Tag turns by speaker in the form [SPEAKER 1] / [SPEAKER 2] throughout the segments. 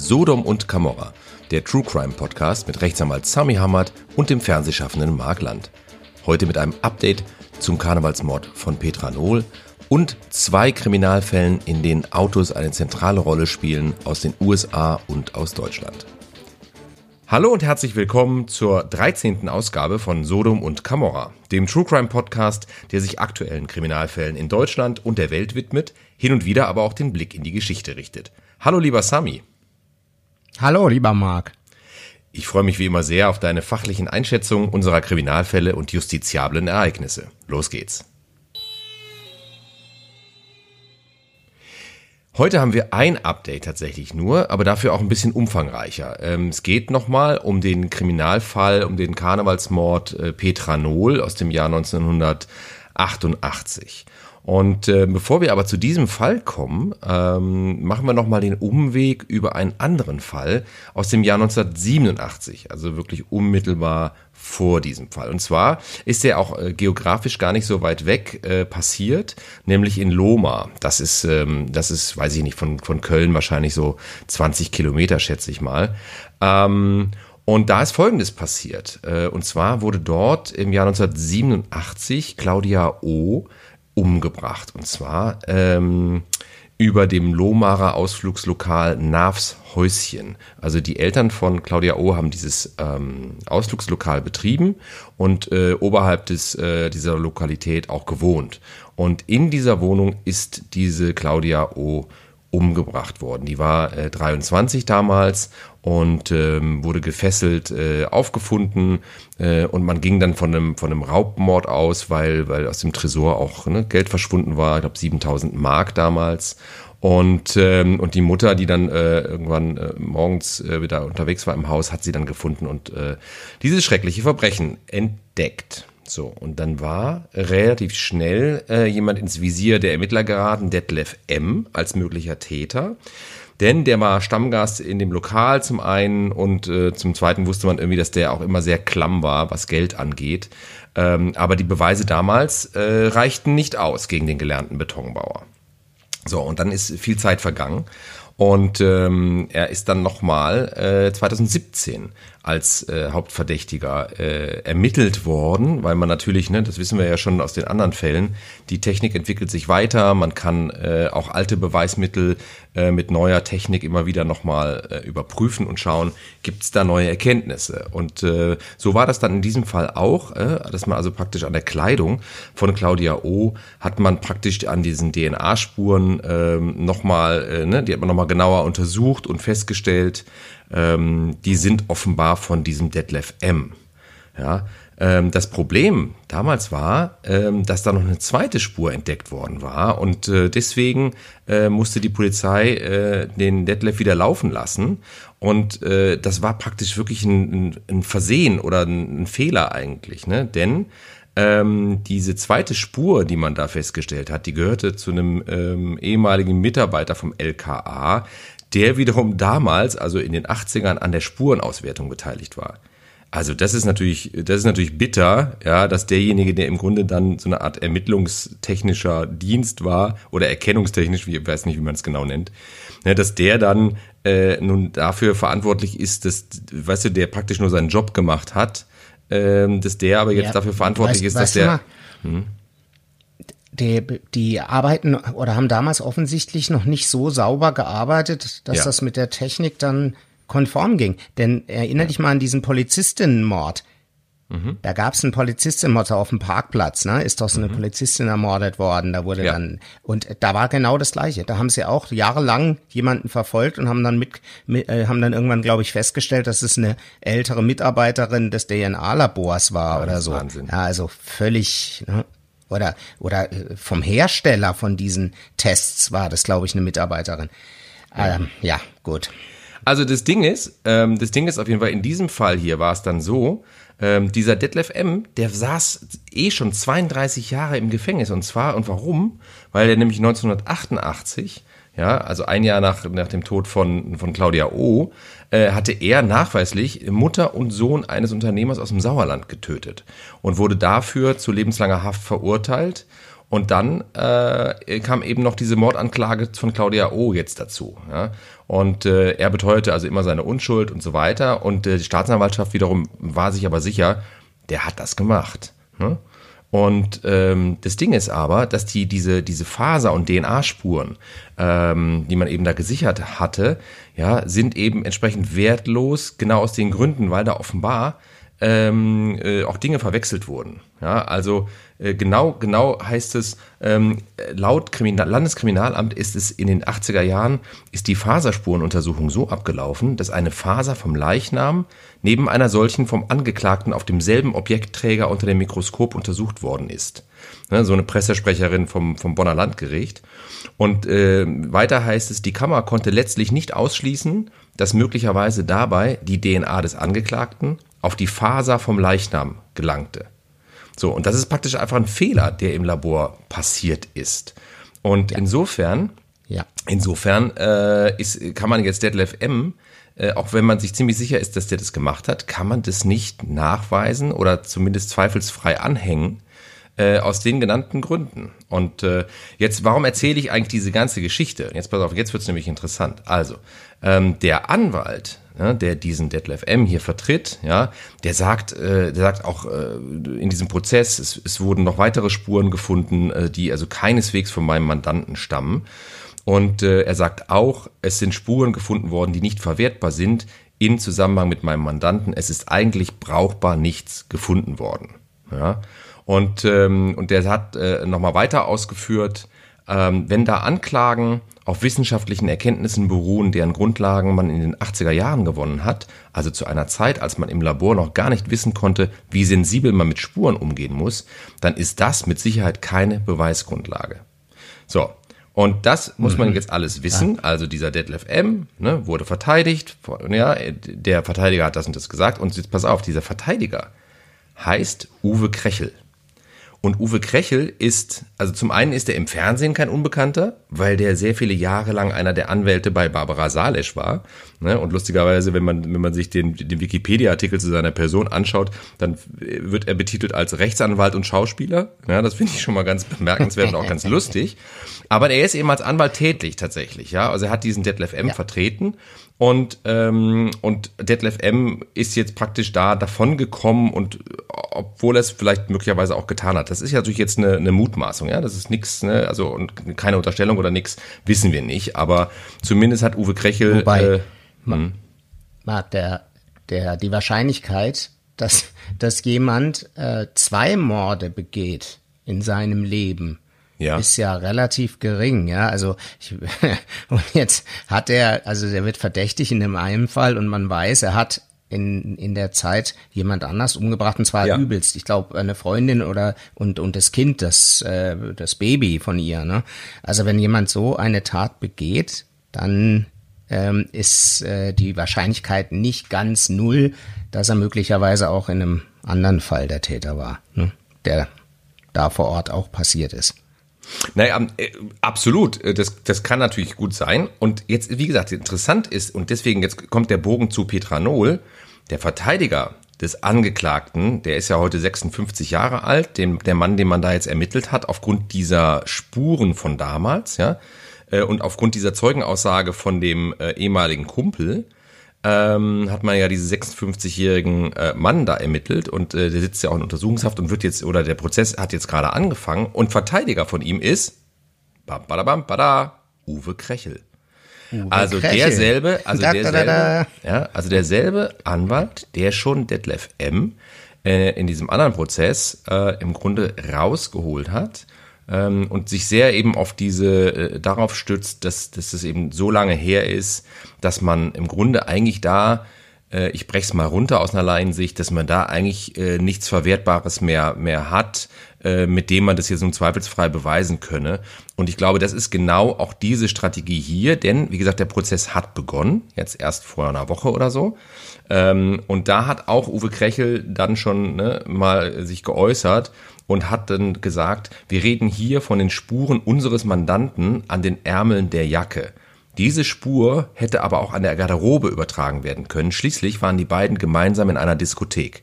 [SPEAKER 1] Sodom und Camorra, der True Crime Podcast mit Rechtsanwalt Sami Hamad und dem Fernsehschaffenden Mark Land. Heute mit einem Update zum Karnevalsmord von Petra Nohl und zwei Kriminalfällen, in denen Autos eine zentrale Rolle spielen aus den USA und aus Deutschland. Hallo und herzlich willkommen zur 13. Ausgabe von Sodom und Camorra, dem True Crime Podcast, der sich aktuellen Kriminalfällen in Deutschland und der Welt widmet, hin und wieder aber auch den Blick in die Geschichte richtet. Hallo lieber Sami.
[SPEAKER 2] Hallo lieber Marc.
[SPEAKER 1] Ich freue mich wie immer sehr auf deine fachlichen Einschätzungen unserer Kriminalfälle und justiziablen Ereignisse. Los geht's. Heute haben wir ein Update tatsächlich nur, aber dafür auch ein bisschen umfangreicher. Ähm, es geht nochmal um den Kriminalfall, um den Karnevalsmord äh, Petra Nohl aus dem Jahr 1988. Und äh, bevor wir aber zu diesem Fall kommen, ähm, machen wir nochmal den Umweg über einen anderen Fall aus dem Jahr 1987, also wirklich unmittelbar vor diesem Fall. Und zwar ist er auch äh, geografisch gar nicht so weit weg äh, passiert, nämlich in Loma. Das ist, ähm, das ist, weiß ich nicht, von, von Köln wahrscheinlich so 20 Kilometer, schätze ich mal. Ähm, und da ist Folgendes passiert. Äh, und zwar wurde dort im Jahr 1987 Claudia O umgebracht. Und zwar ähm, über dem Lohmarer Ausflugslokal Navs Häuschen. Also die Eltern von Claudia O. haben dieses ähm, Ausflugslokal betrieben und äh, oberhalb des, äh, dieser Lokalität auch gewohnt. Und in dieser Wohnung ist diese Claudia O umgebracht worden. Die war äh, 23 damals und ähm, wurde gefesselt äh, aufgefunden äh, und man ging dann von einem von einem Raubmord aus, weil weil aus dem Tresor auch ne, Geld verschwunden war, ich glaube 7000 Mark damals und ähm, und die Mutter, die dann äh, irgendwann äh, morgens äh, wieder unterwegs war im Haus, hat sie dann gefunden und äh, dieses schreckliche Verbrechen entdeckt. So, und dann war relativ schnell äh, jemand ins Visier der Ermittler geraten, Detlef M. als möglicher Täter. Denn der war Stammgast in dem Lokal zum einen und äh, zum zweiten wusste man irgendwie, dass der auch immer sehr klamm war, was Geld angeht. Ähm, aber die Beweise damals äh, reichten nicht aus gegen den gelernten Betonbauer. So, und dann ist viel Zeit vergangen. Und ähm, er ist dann nochmal äh, 2017 als äh, Hauptverdächtiger äh, ermittelt worden, weil man natürlich, ne, das wissen wir ja schon aus den anderen Fällen, die Technik entwickelt sich weiter, man kann äh, auch alte Beweismittel äh, mit neuer Technik immer wieder nochmal äh, überprüfen und schauen, gibt es da neue Erkenntnisse. Und äh, so war das dann in diesem Fall auch, äh, dass man also praktisch an der Kleidung von Claudia O. hat man praktisch an diesen DNA-Spuren äh, nochmal, äh, ne, die hat man nochmal genauer untersucht und festgestellt, ähm, die sind offenbar von diesem Detlef M. Ja, ähm, das Problem damals war, ähm, dass da noch eine zweite Spur entdeckt worden war und äh, deswegen äh, musste die Polizei äh, den Detlef wieder laufen lassen und äh, das war praktisch wirklich ein, ein Versehen oder ein, ein Fehler eigentlich, ne? Denn ähm, diese zweite Spur, die man da festgestellt hat, die gehörte zu einem ähm, ehemaligen Mitarbeiter vom LKA, der wiederum damals, also in den 80ern, an der Spurenauswertung beteiligt war. Also das ist natürlich, das ist natürlich bitter, ja, dass derjenige, der im Grunde dann so eine Art ermittlungstechnischer Dienst war oder erkennungstechnisch, wie ich weiß nicht, wie man es genau nennt, ne, dass der dann äh, nun dafür verantwortlich ist, dass, weißt du, der praktisch nur seinen Job gemacht hat, äh, dass der aber jetzt ja, dafür verantwortlich weißt, ist, dass der. Hm?
[SPEAKER 2] Die, die arbeiten oder haben damals offensichtlich noch nicht so sauber gearbeitet, dass ja. das mit der Technik dann konform ging. Denn erinnere ja. dich mal an diesen Polizistinnenmord. Mhm. Da gab es einen Polizistinnenmord auf dem Parkplatz, ne? Ist doch so eine mhm. Polizistin ermordet worden. Da wurde ja. dann und da war genau das Gleiche. Da haben sie auch jahrelang jemanden verfolgt und haben dann mit, mit äh, haben dann irgendwann, glaube ich, festgestellt, dass es eine ältere Mitarbeiterin des DNA-Labors war ja, oder so. Wahnsinn. Ja, also völlig. Ne? Oder, oder äh, vom Hersteller von diesen Tests war das, glaube ich, eine Mitarbeiterin. Ja. Ähm, ja, gut.
[SPEAKER 1] Also das Ding ist, ähm, das Ding ist auf jeden Fall, in diesem Fall hier war es dann so, ähm, dieser Detlef M., der saß eh schon 32 Jahre im Gefängnis. Und zwar, und warum? Weil er nämlich 1988 ja, also ein Jahr nach, nach dem Tod von, von Claudia O., äh, hatte er nachweislich Mutter und Sohn eines Unternehmers aus dem Sauerland getötet und wurde dafür zu lebenslanger Haft verurteilt. Und dann äh, kam eben noch diese Mordanklage von Claudia O. jetzt dazu. Ja? Und äh, er beteuerte also immer seine Unschuld und so weiter. Und äh, die Staatsanwaltschaft wiederum war sich aber sicher, der hat das gemacht. Ne? Und ähm, das Ding ist aber, dass die diese diese Faser- und DNA-Spuren, ähm, die man eben da gesichert hatte, ja, sind eben entsprechend wertlos, genau aus den Gründen, weil da offenbar ähm, äh, auch Dinge verwechselt wurden. Ja, also genau, genau heißt es, ähm, laut Kriminal Landeskriminalamt ist es in den 80er Jahren, ist die Faserspurenuntersuchung so abgelaufen, dass eine Faser vom Leichnam neben einer solchen vom Angeklagten auf demselben Objektträger unter dem Mikroskop untersucht worden ist. Ja, so eine Pressesprecherin vom, vom Bonner Landgericht. Und äh, weiter heißt es, die Kammer konnte letztlich nicht ausschließen, dass möglicherweise dabei die DNA des Angeklagten auf die Faser vom Leichnam gelangte. So, und das ist praktisch einfach ein Fehler, der im Labor passiert ist. Und ja. insofern, ja. insofern äh, ist, kann man jetzt Detlef M., äh, auch wenn man sich ziemlich sicher ist, dass der das gemacht hat, kann man das nicht nachweisen oder zumindest zweifelsfrei anhängen, äh, aus den genannten Gründen. Und äh, jetzt, warum erzähle ich eigentlich diese ganze Geschichte? Jetzt pass auf, jetzt wird es nämlich interessant. Also, ähm, der Anwalt ja, der diesen Detlef M. hier vertritt, ja, der sagt, äh, der sagt auch äh, in diesem Prozess, es, es wurden noch weitere Spuren gefunden, äh, die also keineswegs von meinem Mandanten stammen. Und äh, er sagt auch, es sind Spuren gefunden worden, die nicht verwertbar sind in Zusammenhang mit meinem Mandanten. Es ist eigentlich brauchbar nichts gefunden worden. Ja. Und, ähm, und der hat äh, nochmal weiter ausgeführt, wenn da Anklagen auf wissenschaftlichen Erkenntnissen beruhen, deren Grundlagen man in den 80er Jahren gewonnen hat, also zu einer Zeit, als man im Labor noch gar nicht wissen konnte, wie sensibel man mit Spuren umgehen muss, dann ist das mit Sicherheit keine Beweisgrundlage. So, und das muss man mhm. jetzt alles wissen. Also dieser Detlef M. Ne, wurde verteidigt. Ja, der Verteidiger hat das und das gesagt. Und jetzt pass auf, dieser Verteidiger heißt Uwe Krechel. Und Uwe Krechel ist, also zum einen ist er im Fernsehen kein Unbekannter, weil der sehr viele Jahre lang einer der Anwälte bei Barbara Salesch war. Ne? Und lustigerweise, wenn man, wenn man sich den, den Wikipedia-Artikel zu seiner Person anschaut, dann wird er betitelt als Rechtsanwalt und Schauspieler. Ja, das finde ich schon mal ganz bemerkenswert und auch ganz lustig. Aber er ist eben als Anwalt tätig tatsächlich. Ja, also er hat diesen Detlef M. Ja. vertreten und, ähm, und Detlef M. ist jetzt praktisch da davon gekommen und obwohl er es vielleicht möglicherweise auch getan hat. Das ist ja natürlich jetzt eine, eine Mutmaßung, ja. Das ist nichts, ne, also und keine Unterstellung oder nichts, wissen wir nicht. Aber zumindest hat Uwe Krechel.
[SPEAKER 2] Wobei, äh, hm. Marc, der, der, die Wahrscheinlichkeit, dass, dass jemand äh, zwei Morde begeht in seinem Leben, ja. ist ja relativ gering, ja. Also ich, und jetzt hat er, also der wird verdächtig in dem einen Fall und man weiß, er hat in, in der Zeit jemand anders umgebracht und zwar ja. übelst. Ich glaube eine Freundin oder und und das Kind, das äh, das Baby von ihr. Ne? Also wenn jemand so eine Tat begeht, dann ähm, ist äh, die Wahrscheinlichkeit nicht ganz null, dass er möglicherweise auch in einem anderen Fall der Täter war, ne? der da vor Ort auch passiert ist.
[SPEAKER 1] Naja, äh, absolut. Äh, das, das kann natürlich gut sein. Und jetzt, wie gesagt, interessant ist, und deswegen jetzt kommt der Bogen zu Petranol, der Verteidiger des Angeklagten, der ist ja heute 56 Jahre alt, dem, der Mann, den man da jetzt ermittelt hat, aufgrund dieser Spuren von damals, ja, äh, und aufgrund dieser Zeugenaussage von dem ehemaligen Kumpel, ähm, hat man ja diesen 56-jährigen äh, Mann da ermittelt und äh, der sitzt ja auch in Untersuchungshaft und wird jetzt, oder der Prozess hat jetzt gerade angefangen und Verteidiger von ihm ist, bam, badabam, bada, Uwe Krechel. Uwe also Krechel. derselbe, also da, derselbe, da, da, ja, also derselbe Anwalt, der schon Detlef M. Äh, in diesem anderen Prozess äh, im Grunde rausgeholt hat ähm, und sich sehr eben auf diese, äh, darauf stützt, dass, dass es eben so lange her ist, dass man im Grunde eigentlich da äh, ich brech's mal runter aus einer Laiensicht, dass man da eigentlich äh, nichts Verwertbares mehr, mehr hat, äh, mit dem man das jetzt nun zweifelsfrei beweisen könne. Und ich glaube, das ist genau auch diese Strategie hier, denn wie gesagt, der Prozess hat begonnen, jetzt erst vor einer Woche oder so. Ähm, und da hat auch Uwe Krechel dann schon ne, mal sich geäußert und hat dann gesagt, wir reden hier von den Spuren unseres Mandanten an den Ärmeln der Jacke. Diese Spur hätte aber auch an der Garderobe übertragen werden können. Schließlich waren die beiden gemeinsam in einer Diskothek.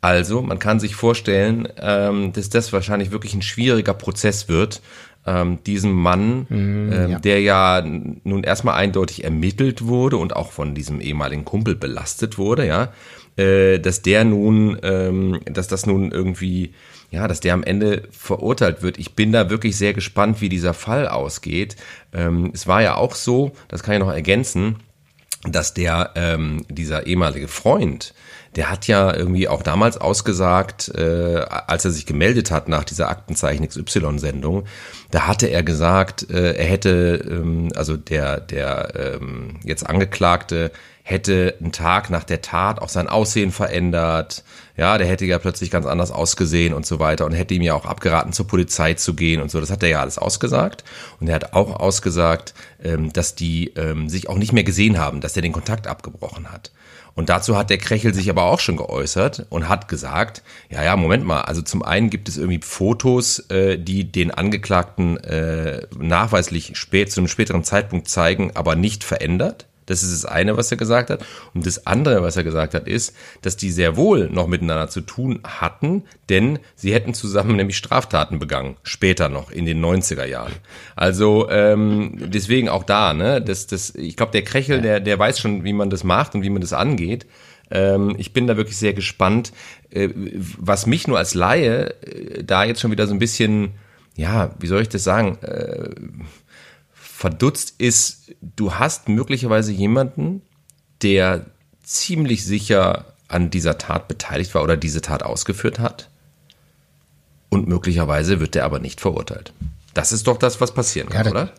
[SPEAKER 1] Also, man kann sich vorstellen, ähm, dass das wahrscheinlich wirklich ein schwieriger Prozess wird, ähm, diesem Mann, mm, ähm, ja. der ja nun erstmal eindeutig ermittelt wurde und auch von diesem ehemaligen Kumpel belastet wurde, ja, äh, dass der nun, ähm, dass das nun irgendwie, ja, dass der am Ende verurteilt wird. Ich bin da wirklich sehr gespannt, wie dieser Fall ausgeht. Ähm, es war ja auch so, das kann ich noch ergänzen, dass der ähm, dieser ehemalige Freund, der hat ja irgendwie auch damals ausgesagt, äh, als er sich gemeldet hat nach dieser Aktenzeichen XY-Sendung, da hatte er gesagt, äh, er hätte, ähm, also der, der ähm, jetzt Angeklagte hätte einen Tag nach der Tat auch sein Aussehen verändert. Ja, der hätte ja plötzlich ganz anders ausgesehen und so weiter und hätte ihm ja auch abgeraten, zur Polizei zu gehen und so. Das hat er ja alles ausgesagt. Und er hat auch ausgesagt, ähm, dass die ähm, sich auch nicht mehr gesehen haben, dass er den Kontakt abgebrochen hat. Und dazu hat der Krechel sich aber auch schon geäußert und hat gesagt, ja, ja, Moment mal, also zum einen gibt es irgendwie Fotos, äh, die den Angeklagten äh, nachweislich spät, zu einem späteren Zeitpunkt zeigen, aber nicht verändert. Das ist das eine, was er gesagt hat. Und das andere, was er gesagt hat, ist, dass die sehr wohl noch miteinander zu tun hatten, denn sie hätten zusammen nämlich Straftaten begangen, später noch, in den 90er Jahren. Also ähm, deswegen auch da, ne? Das, das, ich glaube, der Krechel, der, der weiß schon, wie man das macht und wie man das angeht. Ähm, ich bin da wirklich sehr gespannt. Äh, was mich nur als Laie äh, da jetzt schon wieder so ein bisschen, ja, wie soll ich das sagen, äh, verdutzt ist, du hast möglicherweise jemanden, der ziemlich sicher an dieser Tat beteiligt war oder diese Tat ausgeführt hat. Und möglicherweise wird der aber nicht verurteilt. Das ist doch das, was passieren kann, ja, oder?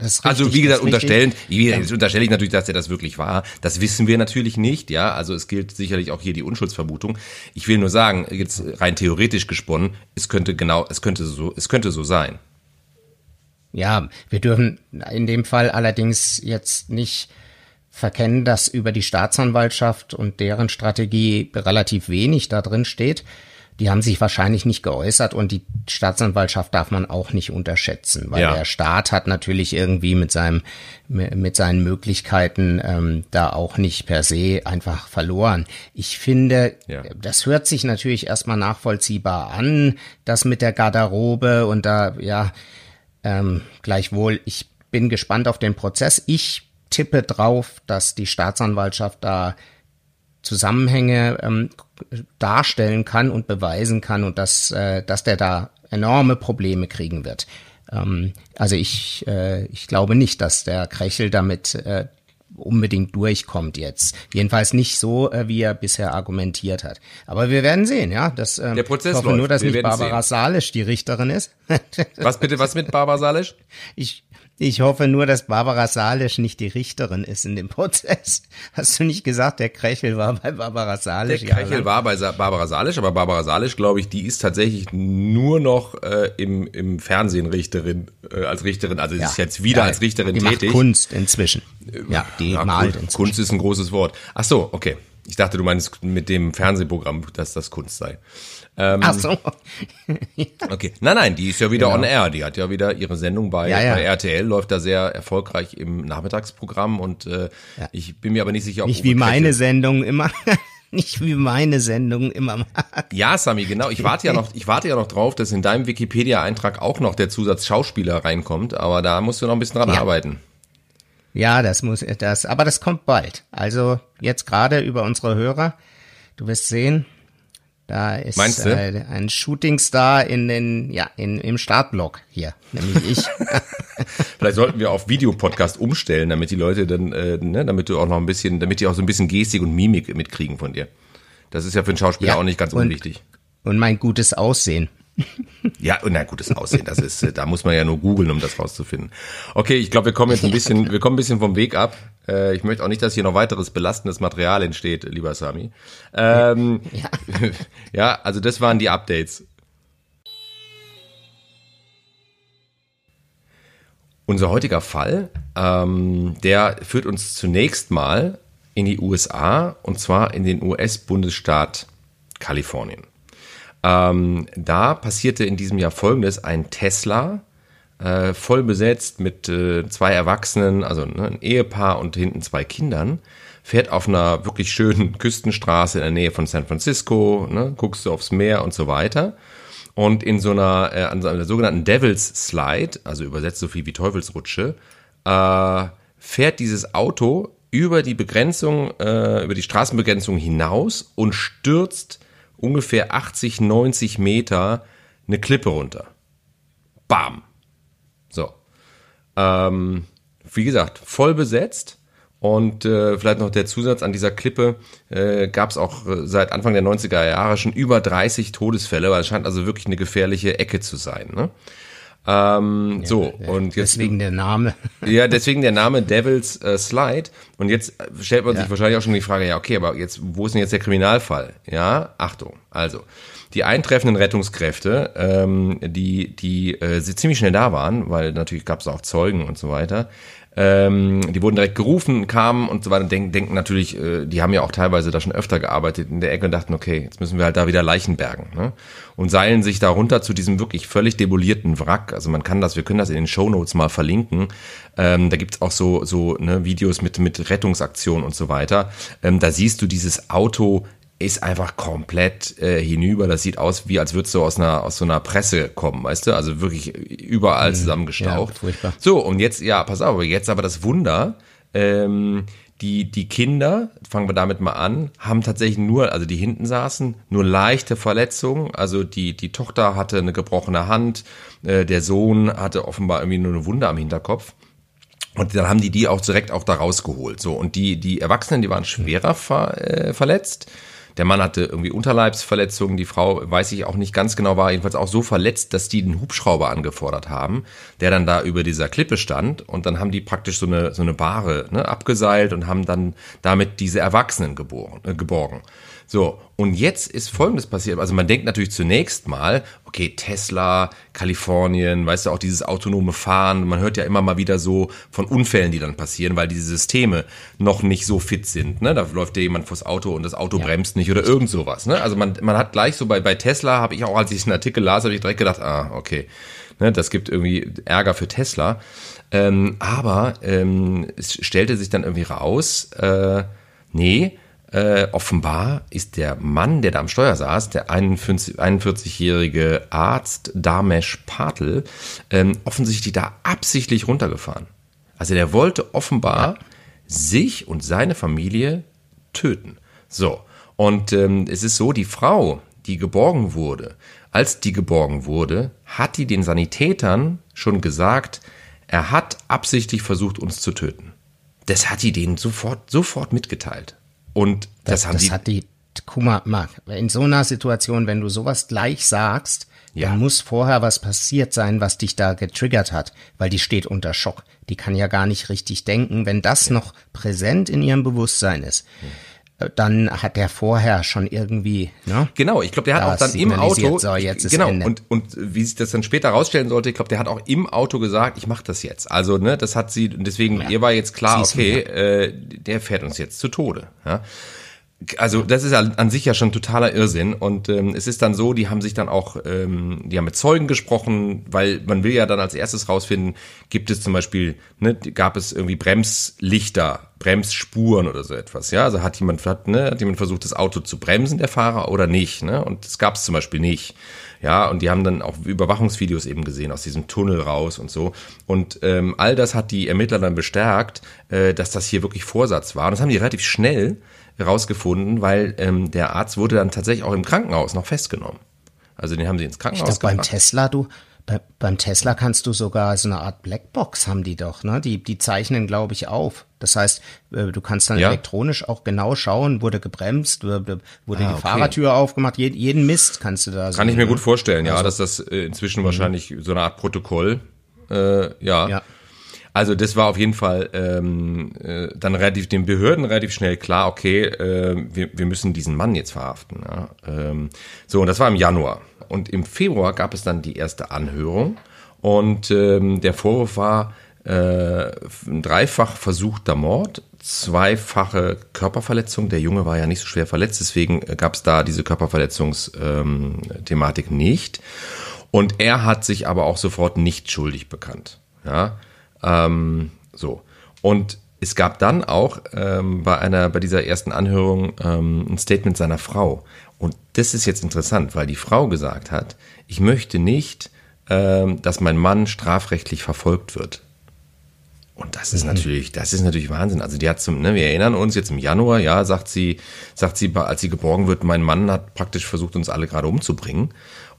[SPEAKER 1] Richtig, also wie gesagt, unterstellen, jetzt unterstelle ich natürlich, dass er das wirklich war. Das wissen wir natürlich nicht, ja. Also es gilt sicherlich auch hier die Unschuldsvermutung. Ich will nur sagen, jetzt rein theoretisch gesponnen, es könnte genau, es könnte so, es könnte so sein.
[SPEAKER 2] Ja, wir dürfen in dem Fall allerdings jetzt nicht verkennen, dass über die Staatsanwaltschaft und deren Strategie relativ wenig da drin steht. Die haben sich wahrscheinlich nicht geäußert und die Staatsanwaltschaft darf man auch nicht unterschätzen, weil ja. der Staat hat natürlich irgendwie mit seinem mit seinen Möglichkeiten ähm, da auch nicht per se einfach verloren. Ich finde, ja. das hört sich natürlich erstmal nachvollziehbar an, das mit der Garderobe und da ja ähm, gleichwohl, ich bin gespannt auf den Prozess. Ich tippe drauf, dass die Staatsanwaltschaft da Zusammenhänge ähm, darstellen kann und beweisen kann und dass, äh, dass der da enorme Probleme kriegen wird. Ähm, also ich, äh, ich glaube nicht, dass der Krechel damit äh, unbedingt durchkommt jetzt. Jedenfalls nicht so, äh, wie er bisher argumentiert hat. Aber wir werden sehen, ja. Das,
[SPEAKER 1] ähm, Der Prozess
[SPEAKER 2] ich hoffe
[SPEAKER 1] läuft.
[SPEAKER 2] nur, dass wir nicht Barbara sehen. Salisch die Richterin ist.
[SPEAKER 1] was bitte, was mit Barbara Salisch?
[SPEAKER 2] Ich, ich hoffe nur, dass Barbara Salisch nicht die Richterin ist in dem Prozess. Hast du nicht gesagt, der Krechel war bei Barbara Salisch?
[SPEAKER 1] Der Krechel war bei Sa Barbara Salisch, aber Barbara Salisch, glaube ich, die ist tatsächlich nur noch äh, im, im Fernsehen Richterin, äh, als Richterin, also ja. ist jetzt wieder ja, als Richterin
[SPEAKER 2] die
[SPEAKER 1] tätig.
[SPEAKER 2] Macht Kunst inzwischen.
[SPEAKER 1] Ja, die ja, malt inzwischen. Kunst ist ein großes Wort. Ach so, okay. Ich dachte, du meinst mit dem Fernsehprogramm, dass das Kunst sei.
[SPEAKER 2] Ähm, Ach so.
[SPEAKER 1] okay. Nein, nein, die ist ja wieder genau. on air. Die hat ja wieder ihre Sendung bei, ja, ja. bei RTL, läuft da sehr erfolgreich im Nachmittagsprogramm und äh, ja. ich bin mir aber nicht sicher,
[SPEAKER 2] ob Nicht wie meine Sendung immer. nicht wie meine Sendung immer mag.
[SPEAKER 1] Ja, Sami, genau. Ich warte ja noch, ich warte ja noch drauf, dass in deinem Wikipedia-Eintrag auch noch der Zusatz Schauspieler reinkommt, aber da musst du noch ein bisschen dran arbeiten.
[SPEAKER 2] Ja, das muss das, aber das kommt bald. Also jetzt gerade über unsere Hörer. Du wirst sehen, da ist äh, ein Shootingstar in den, ja, in, im Startblock hier, nämlich ich.
[SPEAKER 1] Vielleicht sollten wir auf Videopodcast umstellen, damit die Leute dann, äh, ne, damit du auch noch ein bisschen, damit die auch so ein bisschen Gestik und Mimik mitkriegen von dir. Das ist ja für einen Schauspieler ja, auch nicht ganz
[SPEAKER 2] und,
[SPEAKER 1] unwichtig.
[SPEAKER 2] Und mein gutes Aussehen.
[SPEAKER 1] Ja, und ein gutes Aussehen, das ist, da muss man ja nur googeln, um das rauszufinden. Okay, ich glaube, wir kommen jetzt ein bisschen, wir kommen ein bisschen vom Weg ab. Äh, ich möchte auch nicht, dass hier noch weiteres belastendes Material entsteht, lieber Sami. Ähm, ja. ja, also das waren die Updates. Unser heutiger Fall, ähm, der führt uns zunächst mal in die USA und zwar in den US-Bundesstaat Kalifornien. Ähm, da passierte in diesem Jahr Folgendes: Ein Tesla äh, voll besetzt mit äh, zwei Erwachsenen, also ne, ein Ehepaar und hinten zwei Kindern. Fährt auf einer wirklich schönen Küstenstraße in der Nähe von San Francisco, ne, guckst du aufs Meer und so weiter. Und in so einer, äh, an so einer sogenannten Devil's Slide, also übersetzt so viel wie Teufelsrutsche, äh, fährt dieses Auto über die Begrenzung, äh, über die Straßenbegrenzung hinaus und stürzt ungefähr 80, 90 Meter eine Klippe runter. Bam. So. Ähm, wie gesagt, voll besetzt. Und äh, vielleicht noch der Zusatz an dieser Klippe, äh, gab es auch äh, seit Anfang der 90er Jahre schon über 30 Todesfälle, weil es scheint also wirklich eine gefährliche Ecke zu sein. Ne? Ähm, ja, so, ja, und
[SPEAKER 2] jetzt. Deswegen der Name.
[SPEAKER 1] Ja, deswegen der Name Devil's äh, Slide. Und jetzt stellt man ja. sich wahrscheinlich auch schon die Frage, ja, okay, aber jetzt, wo ist denn jetzt der Kriminalfall? Ja, Achtung. Also, die eintreffenden Rettungskräfte, ähm, die, die äh, ziemlich schnell da waren, weil natürlich gab es auch Zeugen und so weiter, ähm, die wurden direkt gerufen, kamen und so weiter, denken, denken natürlich, äh, die haben ja auch teilweise da schon öfter gearbeitet in der Ecke und dachten, okay, jetzt müssen wir halt da wieder Leichen bergen. Ne? Und seilen sich da runter zu diesem wirklich völlig demolierten Wrack. Also man kann das, wir können das in den Show Notes mal verlinken. Ähm, da gibt's auch so, so ne, Videos mit, mit Rettungsaktionen und so weiter. Ähm, da siehst du dieses Auto ist einfach komplett äh, hinüber. Das sieht aus, wie als würdest du aus einer aus so einer Presse kommen, weißt du? Also wirklich überall mhm. zusammengestaucht. Ja, so, und jetzt, ja, pass auf, jetzt aber das Wunder, ähm, die, die Kinder, fangen wir damit mal an, haben tatsächlich nur, also die hinten saßen, nur leichte Verletzungen. Also die, die Tochter hatte eine gebrochene Hand, äh, der Sohn hatte offenbar irgendwie nur eine Wunde am Hinterkopf. Und dann haben die die auch direkt auch da rausgeholt. So, und die, die Erwachsenen, die waren schwerer ver, äh, verletzt. Der Mann hatte irgendwie Unterleibsverletzungen, die Frau, weiß ich auch nicht ganz genau, war jedenfalls auch so verletzt, dass die den Hubschrauber angefordert haben, der dann da über dieser Klippe stand und dann haben die praktisch so eine, so eine Bahre ne, abgeseilt und haben dann damit diese Erwachsenen geboren, äh, geborgen. So, und jetzt ist Folgendes passiert. Also man denkt natürlich zunächst mal, okay, Tesla, Kalifornien, weißt du, auch dieses autonome Fahren. Man hört ja immer mal wieder so von Unfällen, die dann passieren, weil diese Systeme noch nicht so fit sind. Ne? Da läuft ja jemand vors Auto und das Auto ja. bremst nicht oder irgend sowas. Ne? Also man, man hat gleich so bei, bei Tesla, habe ich auch, als ich den Artikel las, habe ich direkt gedacht, ah, okay, ne, das gibt irgendwie Ärger für Tesla. Ähm, aber ähm, es stellte sich dann irgendwie raus, äh, nee, äh, offenbar ist der Mann, der da am Steuer saß, der 41-jährige Arzt Damesh Patel, ähm, offensichtlich da absichtlich runtergefahren. Also der wollte offenbar ja. sich und seine Familie töten. So, und ähm, es ist so, die Frau, die geborgen wurde, als die geborgen wurde, hat die den Sanitätern schon gesagt, er hat absichtlich versucht, uns zu töten. Das hat die denen sofort, sofort mitgeteilt. Und das, das haben
[SPEAKER 2] das
[SPEAKER 1] die.
[SPEAKER 2] hat die, guck mal, Marc, in so einer Situation, wenn du sowas gleich sagst, ja. dann muss vorher was passiert sein, was dich da getriggert hat, weil die steht unter Schock. Die kann ja gar nicht richtig denken, wenn das ja. noch präsent in ihrem Bewusstsein ist. Ja dann hat der vorher schon irgendwie, ne?
[SPEAKER 1] Genau, ich glaube, der hat auch dann im Auto, so, jetzt genau, Ende. und und wie sich das dann später rausstellen sollte, ich glaube, der hat auch im Auto gesagt, ich mache das jetzt. Also, ne, das hat sie, deswegen, ja. ihr war jetzt klar, okay, äh, der fährt uns jetzt zu Tode. Ja? Also das ist an sich ja schon totaler Irrsinn und ähm, es ist dann so, die haben sich dann auch, ähm, die haben mit Zeugen gesprochen, weil man will ja dann als erstes rausfinden, gibt es zum Beispiel, ne, gab es irgendwie Bremslichter, Bremsspuren oder so etwas, ja, also hat jemand, hat, ne, hat jemand versucht, das Auto zu bremsen, der Fahrer oder nicht, ne, und das gab es zum Beispiel nicht, ja, und die haben dann auch Überwachungsvideos eben gesehen aus diesem Tunnel raus und so. Und ähm, all das hat die Ermittler dann bestärkt, äh, dass das hier wirklich Vorsatz war. Und das haben die relativ schnell herausgefunden, weil ähm, der Arzt wurde dann tatsächlich auch im Krankenhaus noch festgenommen. Also den haben sie ins Krankenhaus
[SPEAKER 2] ich glaub, gebracht. beim Tesla, du, bei, beim Tesla kannst du sogar so eine Art Blackbox haben die doch, ne? Die, die zeichnen, glaube ich, auf. Das heißt, äh, du kannst dann ja. elektronisch auch genau schauen, wurde gebremst, wurde, ah, die okay. Fahrertür aufgemacht, jeden, jeden Mist kannst du da
[SPEAKER 1] sehen. Kann ich mir ne? gut vorstellen, ja, also, dass das äh, inzwischen mhm. wahrscheinlich so eine Art Protokoll, äh, ja. ja. Also das war auf jeden Fall ähm, äh, dann relativ den Behörden relativ schnell klar, okay, äh, wir, wir müssen diesen Mann jetzt verhaften. Ja? Ähm, so, und das war im Januar. Und im Februar gab es dann die erste Anhörung und ähm, der Vorwurf war äh, ein dreifach versuchter Mord, zweifache Körperverletzung. Der Junge war ja nicht so schwer verletzt, deswegen gab es da diese Körperverletzungsthematik ähm, nicht. Und er hat sich aber auch sofort nicht schuldig bekannt. Ja, ähm, so. Und es gab dann auch ähm, bei einer, bei dieser ersten Anhörung ähm, ein Statement seiner Frau. Und das ist jetzt interessant, weil die Frau gesagt hat, ich möchte nicht, ähm, dass mein Mann strafrechtlich verfolgt wird. Und das ist mhm. natürlich, das ist natürlich Wahnsinn. Also die hat zum, ne, wir erinnern uns jetzt im Januar, ja, sagt sie, sagt sie, als sie geborgen wird, mein Mann hat praktisch versucht, uns alle gerade umzubringen.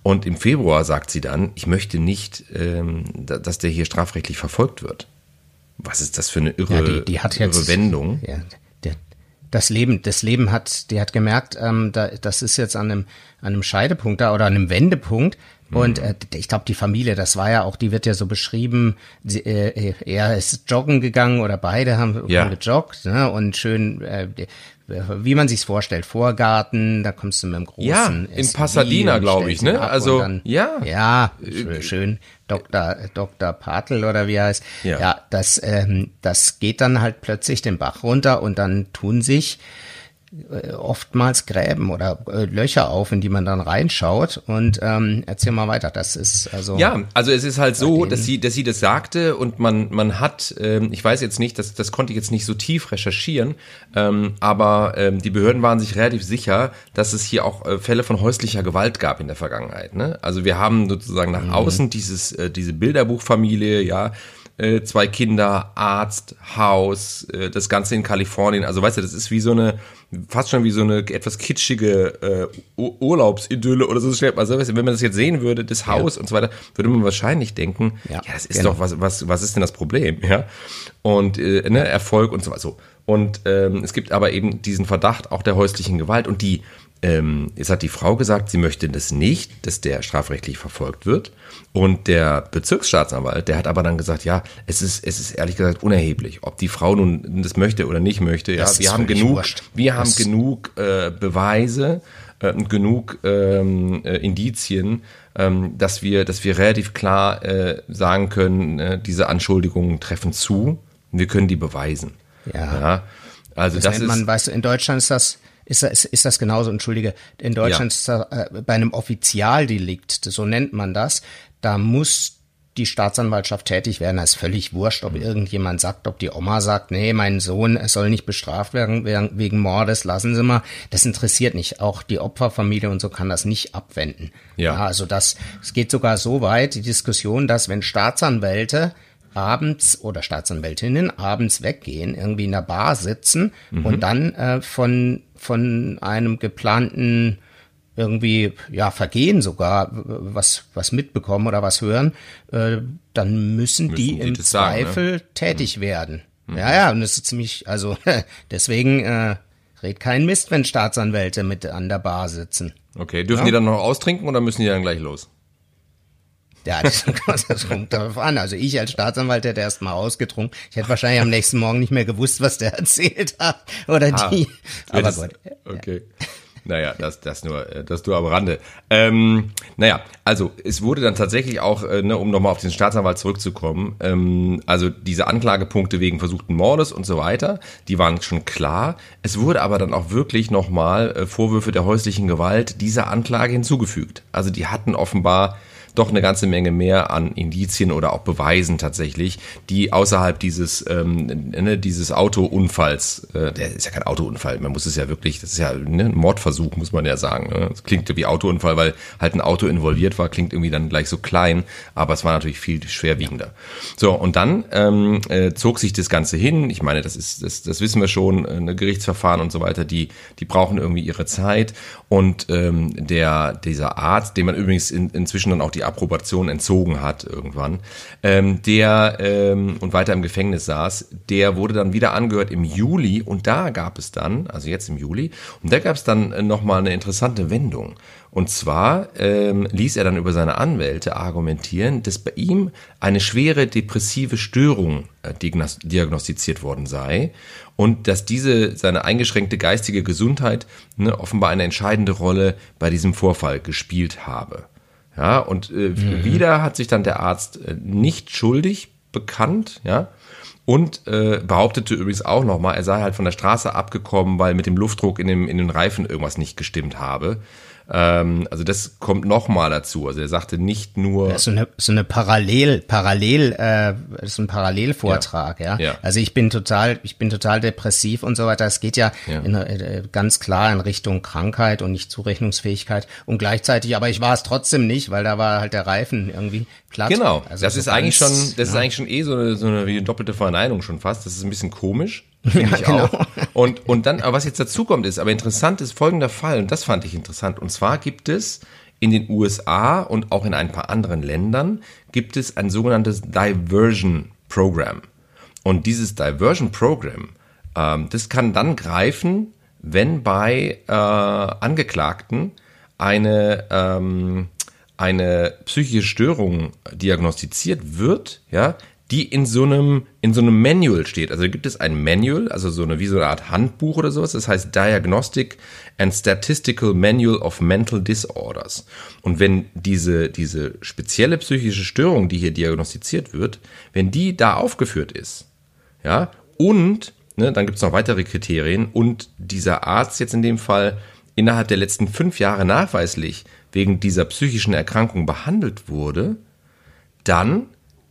[SPEAKER 1] Und im Februar sagt sie dann, ich möchte nicht, ähm, dass der hier strafrechtlich verfolgt wird. Was ist das für eine irre, ja,
[SPEAKER 2] die, die hat jetzt, Wendung? Ja, der, das Leben, das Leben hat, die hat gemerkt, ähm, da, das ist jetzt an einem, an einem Scheidepunkt da oder an einem Wendepunkt. Und mhm. äh, ich glaube, die Familie, das war ja auch, die wird ja so beschrieben, sie, äh, er ist joggen gegangen oder beide haben ja. gejoggt ne? und schön äh, wie man sich's vorstellt, Vorgarten, da kommst du mit dem großen
[SPEAKER 1] Ja, in SUV Pasadena, glaube ich, ne? Also dann,
[SPEAKER 2] ja. Ja, schön, schön Dr. Dr. Patel oder wie er heißt. Ja, ja das ähm, das geht dann halt plötzlich den Bach runter und dann tun sich äh, oftmals Gräben oder äh, Löcher auf, in die man dann reinschaut. Und ähm, erzähl mal weiter. Das ist also.
[SPEAKER 1] Ja, also es ist halt so, dass sie, dass sie das sagte und man, man hat, ähm, ich weiß jetzt nicht, das, das konnte ich jetzt nicht so tief recherchieren, ähm, aber ähm, die Behörden waren sich relativ sicher, dass es hier auch äh, Fälle von häuslicher Gewalt gab in der Vergangenheit. Ne? Also wir haben sozusagen nach mhm. außen dieses, äh, diese Bilderbuchfamilie, ja, äh, zwei Kinder, Arzt, Haus, äh, das Ganze in Kalifornien. Also weißt du, das ist wie so eine, fast schon wie so eine etwas kitschige äh, Urlaubsidylle oder so. Also weißt du, wenn man das jetzt sehen würde, das Haus ja. und so weiter, würde man wahrscheinlich denken, ja, ja das ist genau. doch, was, was, was ist denn das Problem? Ja. Und äh, ne, Erfolg und so weiter. So. Und ähm, es gibt aber eben diesen Verdacht auch der häuslichen Gewalt und die ähm, jetzt hat die Frau gesagt, sie möchte das nicht, dass der strafrechtlich verfolgt wird. Und der Bezirksstaatsanwalt, der hat aber dann gesagt, ja, es ist, es ist ehrlich gesagt unerheblich, ob die Frau nun das möchte oder nicht möchte. Ja, wir haben genug, wurscht. wir haben genug äh, Beweise äh, und genug ähm, äh, Indizien, ähm, dass wir, dass wir relativ klar äh, sagen können, äh, diese Anschuldigungen treffen zu. Wir können die beweisen.
[SPEAKER 2] Ja. ja. Also das, das nennt man, weißt du, in Deutschland ist das ist das, ist das genauso, entschuldige, in Deutschland ja. ist das, äh, bei einem Offizialdelikt, so nennt man das, da muss die Staatsanwaltschaft tätig werden. Das ist völlig wurscht, ob mhm. irgendjemand sagt, ob die Oma sagt, nee, mein Sohn soll nicht bestraft werden wegen Mordes, lassen Sie mal. Das interessiert nicht. Auch die Opferfamilie und so kann das nicht abwenden. Ja. ja also das, es geht sogar so weit, die Diskussion, dass wenn Staatsanwälte abends oder Staatsanwältinnen abends weggehen, irgendwie in der Bar sitzen mhm. und dann äh, von, von einem geplanten irgendwie ja Vergehen sogar was was mitbekommen oder was hören, äh, dann müssen, müssen die, die im Zweifel sagen, ne? tätig mhm. werden. Mhm. Ja, ja, und das ist ziemlich, also deswegen äh, red kein Mist, wenn Staatsanwälte mit an der Bar sitzen.
[SPEAKER 1] Okay, dürfen ja? die dann noch austrinken oder müssen die dann gleich los?
[SPEAKER 2] Ja, das, das kommt darauf an. Also ich als Staatsanwalt hätte erst mal ausgetrunken. Ich hätte wahrscheinlich am nächsten Morgen nicht mehr gewusst, was der erzählt hat. Oder ah, die.
[SPEAKER 1] Aber gut. Okay. Naja, das, das nur, äh, das nur am Rande. Ähm, naja, also es wurde dann tatsächlich auch, äh, ne, um nochmal auf den Staatsanwalt zurückzukommen, ähm, also diese Anklagepunkte wegen versuchten Mordes und so weiter, die waren schon klar. Es wurde aber dann auch wirklich nochmal äh, Vorwürfe der häuslichen Gewalt dieser Anklage hinzugefügt. Also die hatten offenbar doch eine ganze Menge mehr an Indizien oder auch Beweisen tatsächlich, die außerhalb dieses, ähm, ne, dieses Autounfalls, äh, der ist ja kein Autounfall, man muss es ja wirklich, das ist ja ne, ein Mordversuch, muss man ja sagen. Ne? Das klingt wie Autounfall, weil halt ein Auto involviert war, klingt irgendwie dann gleich so klein, aber es war natürlich viel schwerwiegender. So, und dann ähm, äh, zog sich das Ganze hin. Ich meine, das ist, das, das wissen wir schon, äh, Gerichtsverfahren und so weiter, die, die brauchen irgendwie ihre Zeit. Und ähm, der, dieser Arzt, dem man übrigens in, inzwischen dann auch die Approbation entzogen hat irgendwann, ähm, der ähm, und weiter im Gefängnis saß, der wurde dann wieder angehört im Juli und da gab es dann, also jetzt im Juli, und da gab es dann äh, nochmal eine interessante Wendung. Und zwar ähm, ließ er dann über seine Anwälte argumentieren, dass bei ihm eine schwere depressive Störung äh, diagnostiziert worden sei und dass diese seine eingeschränkte geistige Gesundheit ne, offenbar eine entscheidende Rolle bei diesem Vorfall gespielt habe. Ja, und äh, mhm. wieder hat sich dann der Arzt äh, nicht schuldig bekannt, ja, und äh, behauptete übrigens auch nochmal, er sei halt von der Straße abgekommen, weil mit dem Luftdruck in, dem, in den Reifen irgendwas nicht gestimmt habe. Ähm, also das kommt nochmal dazu. Also er sagte nicht nur.
[SPEAKER 2] so eine, so eine Parallel, Parallel, äh, ist ein Parallelvortrag, ja. ja. ja. Also ich bin total, ich bin total depressiv und so weiter. Es geht ja, ja. In, äh, ganz klar in Richtung Krankheit und nicht Zurechnungsfähigkeit und gleichzeitig, aber ich war es trotzdem nicht, weil da war halt der Reifen irgendwie platt.
[SPEAKER 1] Genau. Also das so ist ganz, eigentlich schon, das ist eigentlich schon eh so eine, so eine, wie eine doppelte Verneinung schon fast. Das ist ein bisschen komisch. Finde ja, ich genau. auch. Und, und dann, aber was jetzt dazu kommt, ist, aber interessant ist folgender Fall, und das fand ich interessant. Und zwar gibt es in den USA und auch in ein paar anderen Ländern gibt es ein sogenanntes Diversion Program. Und dieses Diversion Program, ähm, das kann dann greifen, wenn bei äh, Angeklagten eine, ähm, eine psychische Störung diagnostiziert wird, ja, die in so einem in so einem Manual steht. Also gibt es ein Manual, also so eine wie so eine Art Handbuch oder sowas. Das heißt Diagnostic and Statistical Manual of Mental Disorders. Und wenn diese diese spezielle psychische Störung, die hier diagnostiziert wird, wenn die da aufgeführt ist, ja, und ne, dann gibt es noch weitere Kriterien und dieser Arzt jetzt in dem Fall innerhalb der letzten fünf Jahre nachweislich wegen dieser psychischen Erkrankung behandelt wurde, dann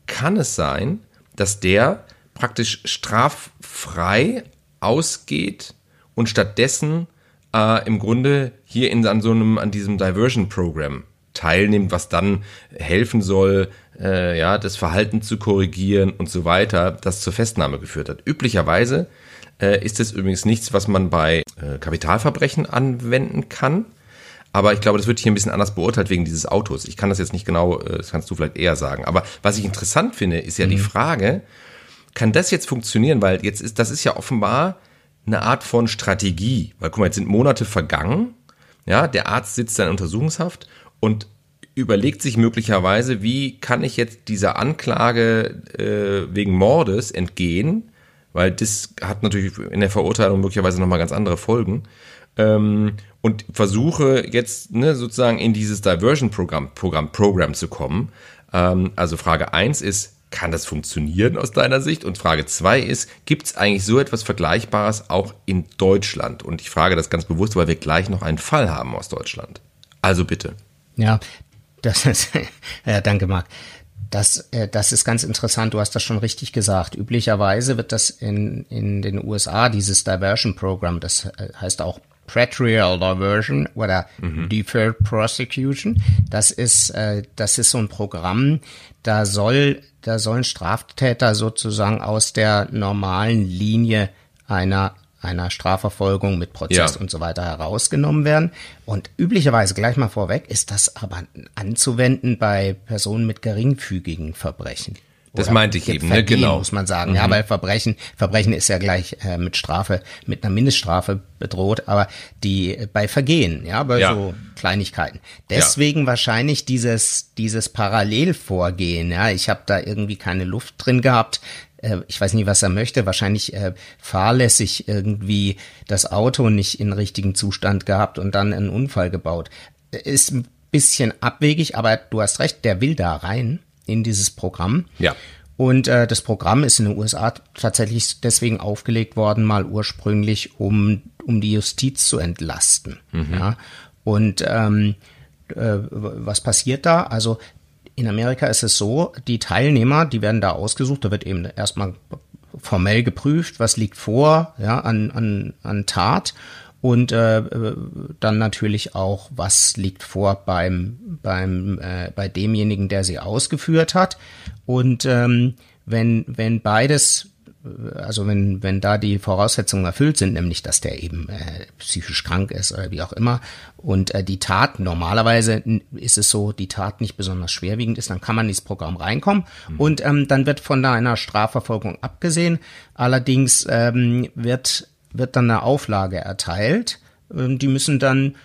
[SPEAKER 1] kann es sein, dass der praktisch straffrei ausgeht und stattdessen äh, im Grunde hier in an so einem an diesem Diversion Program teilnimmt, was dann helfen soll, äh, ja, das Verhalten zu korrigieren und so weiter, das zur Festnahme geführt hat. Üblicherweise äh, ist es übrigens nichts, was man bei äh, Kapitalverbrechen anwenden kann. Aber ich glaube, das wird hier ein bisschen anders beurteilt wegen dieses Autos. Ich kann das jetzt nicht genau, äh, das kannst du vielleicht eher sagen. Aber was ich interessant finde, ist ja mhm. die Frage, kann das jetzt funktionieren? Weil jetzt ist, das ist ja offenbar eine Art von Strategie. Weil guck mal, jetzt sind Monate vergangen. Ja, der Arzt sitzt da in Untersuchungshaft und überlegt sich möglicherweise, wie kann ich jetzt dieser Anklage äh, wegen Mordes entgehen? Weil das hat natürlich in der Verurteilung möglicherweise nochmal ganz andere Folgen ähm, und versuche jetzt ne, sozusagen in dieses Diversion-Programm Programm, Programm zu kommen. Ähm, also Frage eins ist, kann das funktionieren aus deiner Sicht? Und Frage zwei ist, gibt es eigentlich so etwas Vergleichbares auch in Deutschland? Und ich frage das ganz bewusst, weil wir gleich noch einen Fall haben aus Deutschland. Also bitte.
[SPEAKER 2] Ja, das ist, ja, danke Marc. Das, äh, das ist ganz interessant. Du hast das schon richtig gesagt. Üblicherweise wird das in, in den USA, dieses Diversion Program, das äh, heißt auch Pretrial Diversion oder mhm. Deferred Prosecution. Das ist, äh, das ist so ein Programm, da soll, da sollen Straftäter sozusagen aus der normalen Linie einer einer Strafverfolgung mit Prozess ja. und so weiter herausgenommen werden. Und üblicherweise gleich mal vorweg ist das aber anzuwenden bei Personen mit geringfügigen Verbrechen.
[SPEAKER 1] Das meinte ich eben, ne? genau.
[SPEAKER 2] muss man sagen. Mhm. Ja, weil Verbrechen, Verbrechen ist ja gleich äh, mit Strafe, mit einer Mindeststrafe bedroht, aber die äh, bei Vergehen, ja, bei ja. so Kleinigkeiten. Deswegen ja. wahrscheinlich dieses, dieses Parallelvorgehen, ja. Ich habe da irgendwie keine Luft drin gehabt. Äh, ich weiß nicht, was er möchte. Wahrscheinlich äh, fahrlässig irgendwie das Auto nicht in richtigen Zustand gehabt und dann einen Unfall gebaut. Ist ein bisschen abwegig, aber du hast recht, der will da rein in dieses Programm.
[SPEAKER 1] Ja.
[SPEAKER 2] Und äh, das Programm ist in den USA tatsächlich deswegen aufgelegt worden, mal ursprünglich, um, um die Justiz zu entlasten. Mhm. Ja. Und ähm, äh, was passiert da? Also in Amerika ist es so, die Teilnehmer, die werden da ausgesucht, da wird eben erstmal formell geprüft, was liegt vor ja, an, an, an Tat und äh, dann natürlich auch, was liegt vor beim, beim äh, bei demjenigen, der sie ausgeführt hat. Und ähm, wenn, wenn beides also wenn, wenn da die Voraussetzungen erfüllt sind, nämlich dass der eben äh, psychisch krank ist oder wie auch immer und äh, die Tat, normalerweise ist es so, die Tat nicht besonders schwerwiegend ist, dann kann man in dieses Programm reinkommen mhm. und ähm, dann wird von da einer Strafverfolgung abgesehen. Allerdings ähm, wird wird dann eine Auflage erteilt. Ähm, die müssen dann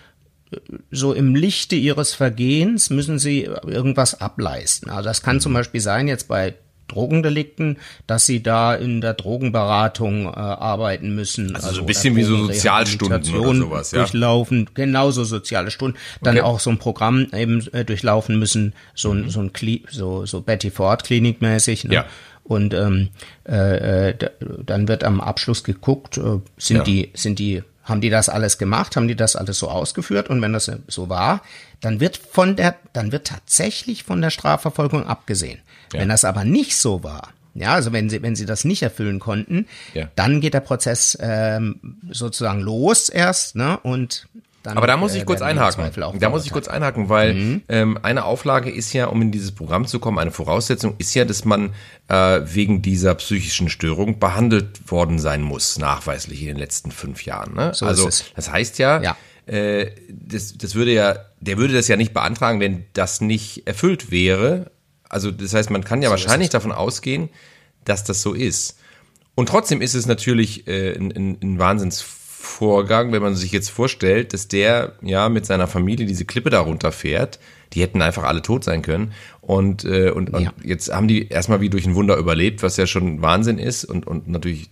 [SPEAKER 2] äh, so im Lichte ihres Vergehens müssen sie irgendwas ableisten. Also das kann zum mhm. Beispiel sein, jetzt bei Drogendelikten, dass sie da in der Drogenberatung äh, arbeiten müssen.
[SPEAKER 1] Also, also so ein bisschen wie so Sozialstunden oder sowas,
[SPEAKER 2] ja. Durchlaufen, genauso soziale Stunden. Dann okay. auch so ein Programm eben äh, durchlaufen müssen, so, mhm. so ein Kli so, so Betty Ford Klinik mäßig. Ne? Ja. Und ähm, äh, äh dann wird am Abschluss geguckt, äh, sind ja. die sind die haben die das alles gemacht, haben die das alles so ausgeführt und wenn das so war, dann wird von der, dann wird tatsächlich von der Strafverfolgung abgesehen. Ja. Wenn das aber nicht so war, ja, also wenn sie, wenn sie das nicht erfüllen konnten, ja. dann geht der Prozess ähm, sozusagen los erst, ne? Und dann,
[SPEAKER 1] Aber da muss ich äh, kurz einhaken. Da muss ich kurz einhaken, weil mhm. ähm, eine Auflage ist ja, um in dieses Programm zu kommen, eine Voraussetzung ist ja, dass man äh, wegen dieser psychischen Störung behandelt worden sein muss, nachweislich in den letzten fünf Jahren. Ne? So also das heißt ja, ja. Äh, das, das würde ja, der würde das ja nicht beantragen, wenn das nicht erfüllt wäre. Also das heißt, man kann ja so wahrscheinlich davon ausgehen, dass das so ist. Und trotzdem ist es natürlich äh, ein, ein, ein Wahnsinns Vorgang, wenn man sich jetzt vorstellt, dass der ja mit seiner Familie diese Klippe darunter fährt, die hätten einfach alle tot sein können. Und, äh, und, ja. und jetzt haben die erstmal wie durch ein Wunder überlebt, was ja schon Wahnsinn ist und, und natürlich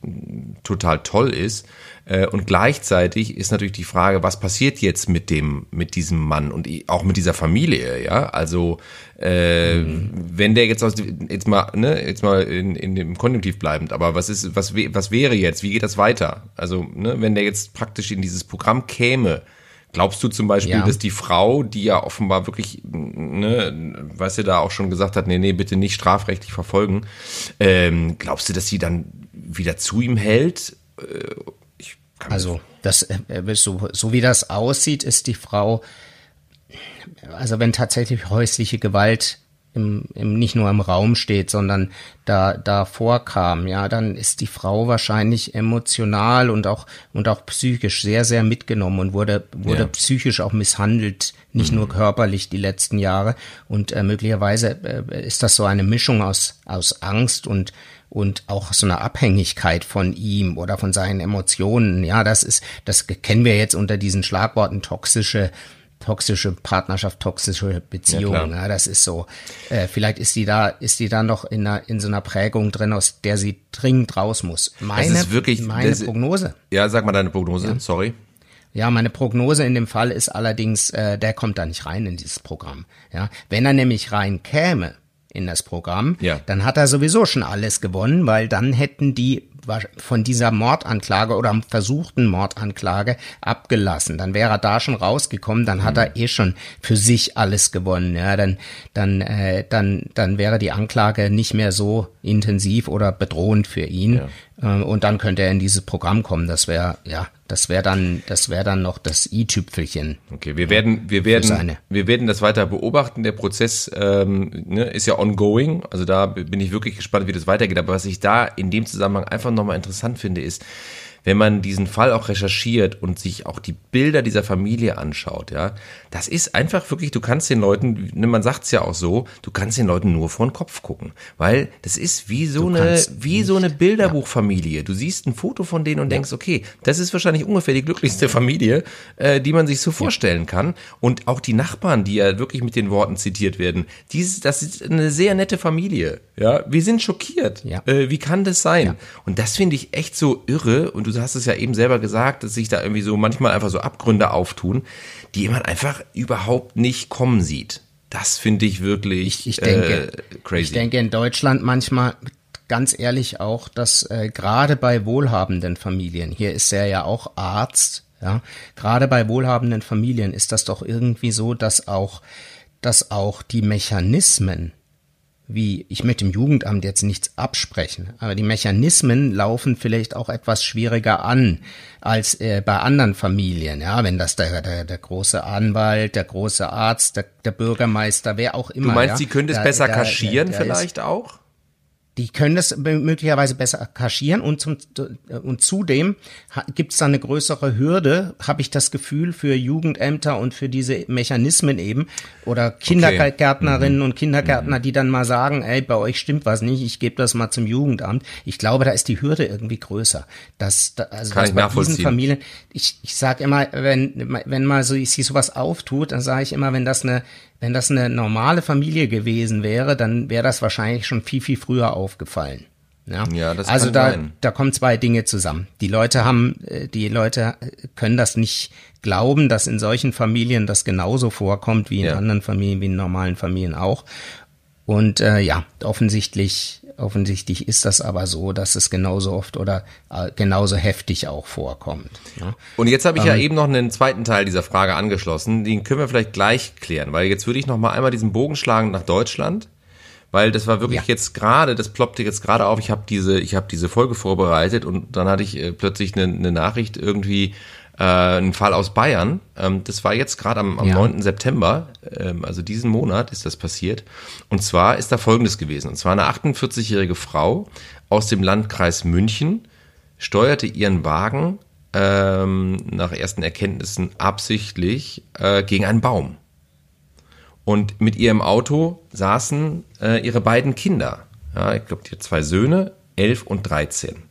[SPEAKER 1] total toll ist. Äh, und gleichzeitig ist natürlich die Frage, was passiert jetzt mit dem, mit diesem Mann und auch mit dieser Familie, ja? Also äh, mhm. wenn der jetzt aus jetzt mal, ne, jetzt mal in, in dem Konjunktiv bleibend, aber was ist, was, was wäre jetzt? Wie geht das weiter? Also, ne, wenn der jetzt praktisch in dieses Programm käme, Glaubst du zum Beispiel, ja. dass die Frau, die ja offenbar wirklich, ne, was sie da auch schon gesagt hat, nee, nee, bitte nicht strafrechtlich verfolgen, ähm, glaubst du, dass sie dann wieder zu ihm hält? Äh,
[SPEAKER 2] also, das, äh, so, so wie das aussieht, ist die Frau, also wenn tatsächlich häusliche Gewalt im, im, nicht nur im Raum steht, sondern da, da vorkam, ja, dann ist die Frau wahrscheinlich emotional und auch, und auch psychisch sehr, sehr mitgenommen und wurde, wurde ja. psychisch auch misshandelt, nicht mhm. nur körperlich die letzten Jahre. Und äh, möglicherweise äh, ist das so eine Mischung aus, aus Angst und, und auch so eine Abhängigkeit von ihm oder von seinen Emotionen. Ja, das ist, das kennen wir jetzt unter diesen Schlagworten toxische toxische Partnerschaft, toxische Beziehung. Ja, ja, das ist so. Äh, vielleicht ist die da, ist die da noch in, einer, in so einer Prägung drin, aus der sie dringend raus muss.
[SPEAKER 1] Meine, das ist wirklich,
[SPEAKER 2] meine das, Prognose.
[SPEAKER 1] Ja, sag mal deine Prognose. Ja. Sorry.
[SPEAKER 2] Ja, meine Prognose in dem Fall ist allerdings, äh, der kommt da nicht rein in dieses Programm. Ja, wenn er nämlich rein käme in das Programm, ja. dann hat er sowieso schon alles gewonnen, weil dann hätten die von dieser Mordanklage oder versuchten Mordanklage abgelassen. Dann wäre er da schon rausgekommen, dann hat er mhm. eh schon für sich alles gewonnen. Ja, dann, dann, äh, dann, dann wäre die Anklage nicht mehr so intensiv oder bedrohend für ihn. Ja. Ähm, und dann könnte er in dieses Programm kommen. Das wäre, ja, das wäre dann, das wäre dann noch das i-Tüpfelchen.
[SPEAKER 1] Okay, wir werden, wir werden, wir werden das weiter beobachten. Der Prozess ähm, ne, ist ja ongoing. Also da bin ich wirklich gespannt, wie das weitergeht. Aber was ich da in dem Zusammenhang einfach nochmal interessant finde, ist, wenn man diesen Fall auch recherchiert und sich auch die Bilder dieser Familie anschaut, ja, das ist einfach wirklich, du kannst den Leuten, ne, man sagt es ja auch so, du kannst den Leuten nur vor den Kopf gucken, weil das ist wie so du eine, wie nicht. so eine Bilderbuchfamilie. Du siehst ein Foto von denen und ja. denkst, okay, das ist wahrscheinlich ungefähr die glücklichste Familie, äh, die man sich so vorstellen kann. Und auch die Nachbarn, die ja wirklich mit den Worten zitiert werden, dieses, das ist eine sehr nette Familie. Ja, wir sind schockiert. Ja. Äh, wie kann das sein? Ja. Und das finde ich echt so irre. Und du hast es ja eben selber gesagt, dass sich da irgendwie so manchmal einfach so Abgründe auftun, die man einfach überhaupt nicht kommen sieht. Das finde ich wirklich
[SPEAKER 2] ich, ich denke, äh, crazy. Ich denke in Deutschland manchmal ganz ehrlich auch, dass äh, gerade bei wohlhabenden Familien, hier ist er ja auch Arzt, ja, gerade bei wohlhabenden Familien ist das doch irgendwie so, dass auch, dass auch die Mechanismen wie, ich möchte dem Jugendamt jetzt nichts absprechen, aber die Mechanismen laufen vielleicht auch etwas schwieriger an als äh, bei anderen Familien. Ja, wenn das der, der, der große Anwalt, der große Arzt, der, der Bürgermeister, wer auch immer. Du
[SPEAKER 1] meinst,
[SPEAKER 2] ja,
[SPEAKER 1] sie können es besser kaschieren vielleicht auch?
[SPEAKER 2] Die können das möglicherweise besser kaschieren und, zum, und zudem gibt es da eine größere Hürde, habe ich das Gefühl, für Jugendämter und für diese Mechanismen eben oder Kindergärtnerinnen okay. mhm. und Kindergärtner, mhm. die dann mal sagen, ey, bei euch stimmt was nicht, ich gebe das mal zum Jugendamt. Ich glaube, da ist die Hürde irgendwie größer. Das, also
[SPEAKER 1] Kann
[SPEAKER 2] dass bei diesen Familien, ich, ich sage immer, wenn, wenn mal so sich sowas auftut, dann sage ich immer, wenn das eine wenn das eine normale Familie gewesen wäre, dann wäre das wahrscheinlich schon viel, viel früher aufgefallen. Ja, ja das also da, sein. da kommen zwei Dinge zusammen. Die Leute haben, äh, die Leute können das nicht glauben, dass in solchen Familien das genauso vorkommt wie in ja. anderen Familien, wie in normalen Familien auch. Und äh, ja, offensichtlich, Offensichtlich ist das aber so, dass es genauso oft oder äh, genauso heftig auch vorkommt. Ja.
[SPEAKER 1] Und jetzt habe ich ähm, ja eben noch einen zweiten Teil dieser Frage angeschlossen. Den können wir vielleicht gleich klären, weil jetzt würde ich noch mal einmal diesen Bogen schlagen nach Deutschland, weil das war wirklich ja. jetzt gerade, das ploppte jetzt gerade auf. Ich habe diese, ich habe diese Folge vorbereitet und dann hatte ich äh, plötzlich eine, eine Nachricht irgendwie äh, ein Fall aus Bayern. Ähm, das war jetzt gerade am, am ja. 9. September, ähm, also diesen Monat ist das passiert. Und zwar ist da Folgendes gewesen. Und zwar eine 48-jährige Frau aus dem Landkreis München steuerte ihren Wagen ähm, nach ersten Erkenntnissen absichtlich äh, gegen einen Baum. Und mit ihrem Auto saßen äh, ihre beiden Kinder. Ja, ich glaube, die hat zwei Söhne, elf und dreizehn.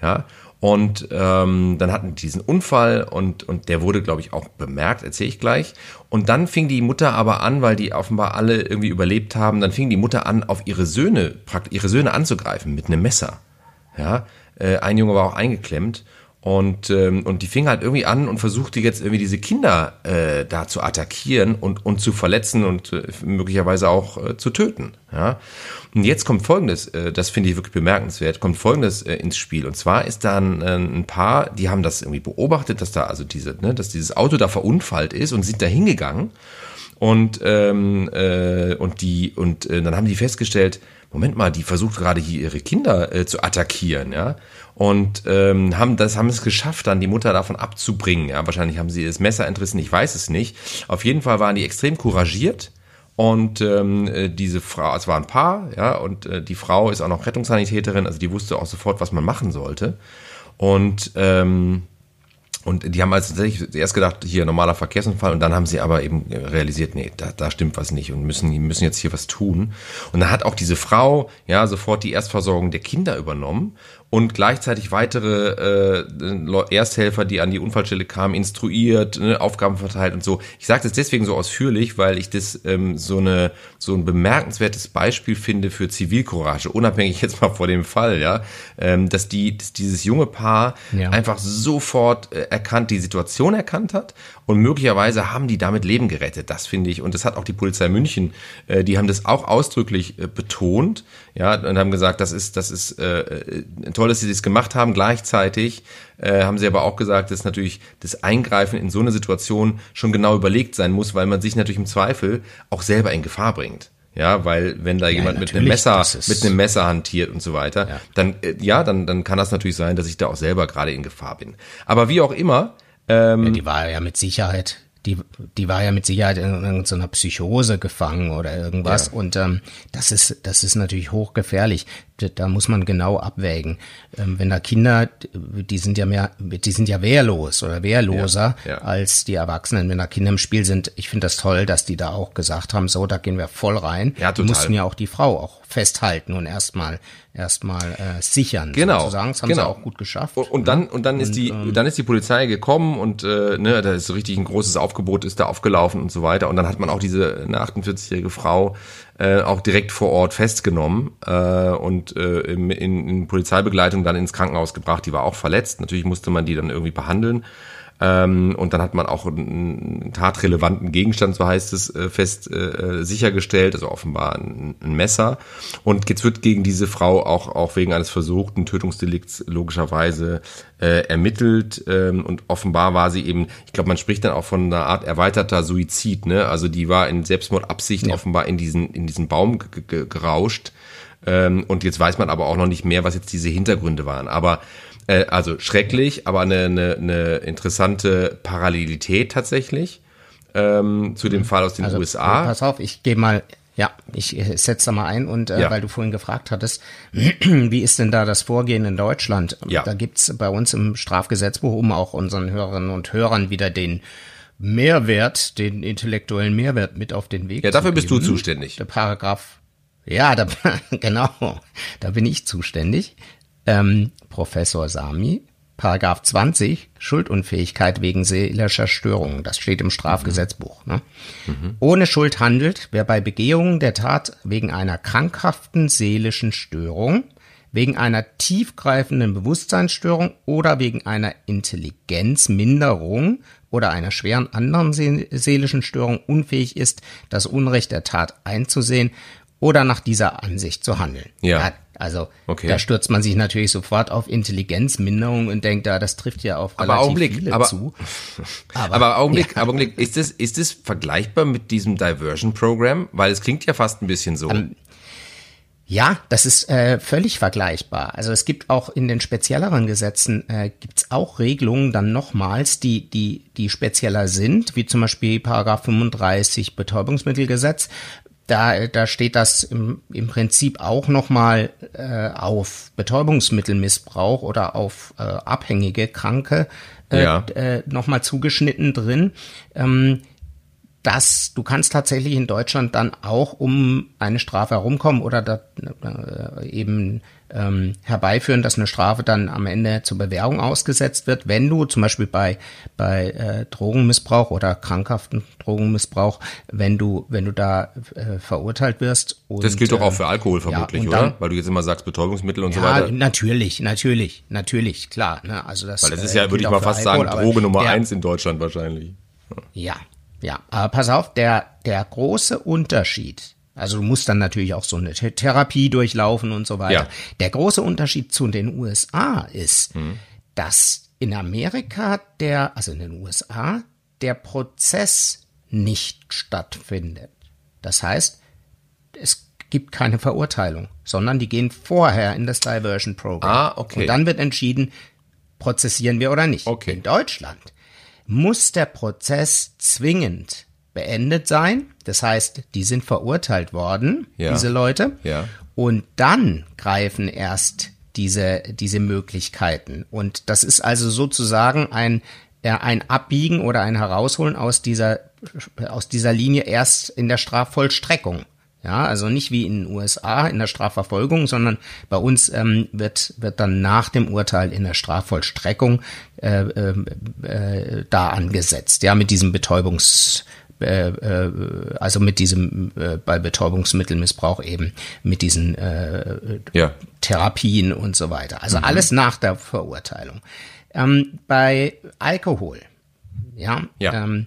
[SPEAKER 1] Ja, und ähm, dann hatten die diesen Unfall und, und der wurde, glaube ich, auch bemerkt, erzähle ich gleich. Und dann fing die Mutter aber an, weil die offenbar alle irgendwie überlebt haben, dann fing die Mutter an, auf ihre Söhne, ihre Söhne anzugreifen mit einem Messer. Ja, äh, ein Junge war auch eingeklemmt und, ähm, und die fing halt irgendwie an und versuchte jetzt irgendwie diese Kinder äh, da zu attackieren und, und zu verletzen und äh, möglicherweise auch äh, zu töten. Ja? Und jetzt kommt Folgendes, äh, das finde ich wirklich bemerkenswert, kommt Folgendes äh, ins Spiel. Und zwar ist da ein, äh, ein Paar, die haben das irgendwie beobachtet, dass da also diese, ne, dass dieses Auto da verunfallt ist und sind da hingegangen. Und, ähm, äh, und die, und äh, dann haben die festgestellt, Moment mal, die versucht gerade hier ihre Kinder äh, zu attackieren, ja und ähm, haben das haben es geschafft, dann die Mutter davon abzubringen. Ja, wahrscheinlich haben sie das Messer entrissen, ich weiß es nicht. Auf jeden Fall waren die extrem couragiert. Und ähm, äh, diese Frau, es war ein Paar, ja, und äh, die Frau ist auch noch Rettungssanitäterin, also die wusste auch sofort, was man machen sollte. Und ähm, und die haben also tatsächlich erst gedacht, hier normaler Verkehrsunfall und dann haben sie aber eben realisiert, nee, da, da stimmt was nicht und müssen, die müssen jetzt hier was tun. Und dann hat auch diese Frau ja sofort die Erstversorgung der Kinder übernommen und gleichzeitig weitere äh, Ersthelfer, die an die Unfallstelle kamen, instruiert, ne, Aufgaben verteilt und so. Ich sage das deswegen so ausführlich, weil ich das ähm, so eine so ein bemerkenswertes Beispiel finde für Zivilcourage, unabhängig jetzt mal vor dem Fall, ja, ähm, dass die dass dieses junge Paar ja. einfach sofort äh, erkannt, die Situation erkannt hat und möglicherweise haben die damit Leben gerettet. Das finde ich und das hat auch die Polizei München, äh, die haben das auch ausdrücklich äh, betont, ja, und haben gesagt, das ist das ist äh, äh toll, dass sie das gemacht haben. Gleichzeitig äh, haben sie aber auch gesagt, dass natürlich das Eingreifen in so eine Situation schon genau überlegt sein muss, weil man sich natürlich im Zweifel auch selber in Gefahr bringt. Ja, weil wenn da ja, jemand mit einem Messer mit einem Messer hantiert und so weiter, ja. dann äh, ja, dann dann kann das natürlich sein, dass ich da auch selber gerade in Gefahr bin. Aber wie auch immer,
[SPEAKER 2] ähm, ja, die war ja mit Sicherheit die, die war ja mit Sicherheit in irgendeiner Psychose gefangen oder irgendwas. Ja. Und ähm, das ist, das ist natürlich hochgefährlich. Da muss man genau abwägen. Ähm, wenn da Kinder, die sind ja mehr, die sind ja wehrlos oder wehrloser ja, ja. als die Erwachsenen. Wenn da Kinder im Spiel sind, ich finde das toll, dass die da auch gesagt haben, so, da gehen wir voll rein. Ja, total. Die mussten ja auch die Frau auch festhalten und erstmal erstmal äh, sichern.
[SPEAKER 1] Genau. Sozusagen.
[SPEAKER 2] Das haben
[SPEAKER 1] genau.
[SPEAKER 2] sie auch gut geschafft.
[SPEAKER 1] Und, und dann und dann ist die ähm, dann ist die Polizei gekommen und äh, ne, da ist so richtig ein großes Aufgebot ist da aufgelaufen und so weiter. Und dann hat man auch diese eine 48-jährige Frau äh, auch direkt vor Ort festgenommen äh, und äh, in, in Polizeibegleitung dann ins Krankenhaus gebracht. Die war auch verletzt. Natürlich musste man die dann irgendwie behandeln. Ähm, und dann hat man auch einen tatrelevanten Gegenstand, so heißt es, äh, fest äh, sichergestellt, also offenbar ein, ein, Messer. Und jetzt wird gegen diese Frau auch, auch wegen eines versuchten Tötungsdelikts logischerweise äh, ermittelt. Ähm, und offenbar war sie eben, ich glaube, man spricht dann auch von einer Art erweiterter Suizid, ne? Also die war in Selbstmordabsicht ja. offenbar in diesen, in diesen Baum gerauscht. Ähm, und jetzt weiß man aber auch noch nicht mehr, was jetzt diese Hintergründe waren. Aber äh, also schrecklich, aber eine, eine, eine interessante Parallelität tatsächlich ähm, zu dem mhm. Fall aus den also, USA.
[SPEAKER 2] Pass auf, ich gehe mal, ja, ich setze da mal ein und äh, ja. weil du vorhin gefragt hattest, wie ist denn da das Vorgehen in Deutschland? Ja. Da gibt's bei uns im Strafgesetzbuch, um auch unseren Hörerinnen und Hörern wieder den Mehrwert, den intellektuellen Mehrwert mit auf den Weg.
[SPEAKER 1] Ja, dafür bist du zuständig.
[SPEAKER 2] Der Paragraph. Ja, da, genau, da bin ich zuständig ähm, Professor Sami, Paragraph 20, Schuldunfähigkeit wegen seelischer Störungen. Das steht im Strafgesetzbuch. Ne? Mhm. Ohne Schuld handelt, wer bei Begehung der Tat wegen einer krankhaften seelischen Störung, wegen einer tiefgreifenden Bewusstseinsstörung oder wegen einer Intelligenzminderung oder einer schweren anderen seelischen Störung unfähig ist, das Unrecht der Tat einzusehen oder nach dieser Ansicht zu handeln. Ja. ja Also okay. da stürzt man sich natürlich sofort auf Intelligenzminderung und denkt, da das trifft ja auf
[SPEAKER 1] relativ aber Augenblick, viele aber, zu. Aber, aber Augenblick, ja. Augenblick, ist das, ist das vergleichbar mit diesem Diversion Program? Weil es klingt ja fast ein bisschen so. Um, ähm,
[SPEAKER 2] ja, das ist äh, völlig vergleichbar. Also es gibt auch in den spezielleren Gesetzen äh, gibt's auch Regelungen dann nochmals, die die die spezieller sind, wie zum Beispiel Paragraph 35 Betäubungsmittelgesetz. Da, da steht das im, im Prinzip auch nochmal äh, auf Betäubungsmittelmissbrauch oder auf äh, abhängige Kranke äh, ja. äh, nochmal zugeschnitten drin. Ähm, dass du kannst tatsächlich in Deutschland dann auch um eine Strafe herumkommen oder da, äh, eben ähm, herbeiführen, dass eine Strafe dann am Ende zur Bewährung ausgesetzt wird, wenn du zum Beispiel bei bei äh, Drogenmissbrauch oder krankhaften Drogenmissbrauch, wenn du wenn du da äh, verurteilt wirst.
[SPEAKER 1] Und, das gilt doch auch für Alkohol vermutlich, ja, dann, oder? Weil du jetzt immer sagst Betäubungsmittel und ja, so weiter.
[SPEAKER 2] Natürlich, natürlich, natürlich, klar. Ne? Also das.
[SPEAKER 1] Weil das ist ja, äh, würde ich mal fast Alkohol, sagen, Droge Nummer der, eins in Deutschland wahrscheinlich.
[SPEAKER 2] Ja, ja, aber pass auf, der, der große Unterschied, also du musst dann natürlich auch so eine Therapie durchlaufen und so weiter. Ja. Der große Unterschied zu den USA ist, mhm. dass in Amerika der, also in den USA, der Prozess nicht stattfindet. Das heißt, es gibt keine Verurteilung, sondern die gehen vorher in das Diversion Program.
[SPEAKER 1] Ah, okay.
[SPEAKER 2] Und dann wird entschieden, prozessieren wir oder nicht.
[SPEAKER 1] Okay.
[SPEAKER 2] In Deutschland muss der Prozess zwingend beendet sein. Das heißt, die sind verurteilt worden, ja. diese Leute.
[SPEAKER 1] Ja.
[SPEAKER 2] Und dann greifen erst diese, diese Möglichkeiten. Und das ist also sozusagen ein, ein Abbiegen oder ein Herausholen aus dieser, aus dieser Linie erst in der Strafvollstreckung. Ja, also nicht wie in den USA in der Strafverfolgung, sondern bei uns ähm, wird, wird dann nach dem Urteil in der Strafvollstreckung äh, äh, äh, da angesetzt. Ja, mit diesem Betäubungs, äh, äh, also mit diesem äh, bei Betäubungsmittelmissbrauch eben mit diesen äh, ja. Therapien und so weiter. Also mhm. alles nach der Verurteilung. Ähm, bei Alkohol, ja,
[SPEAKER 1] ja.
[SPEAKER 2] Ähm,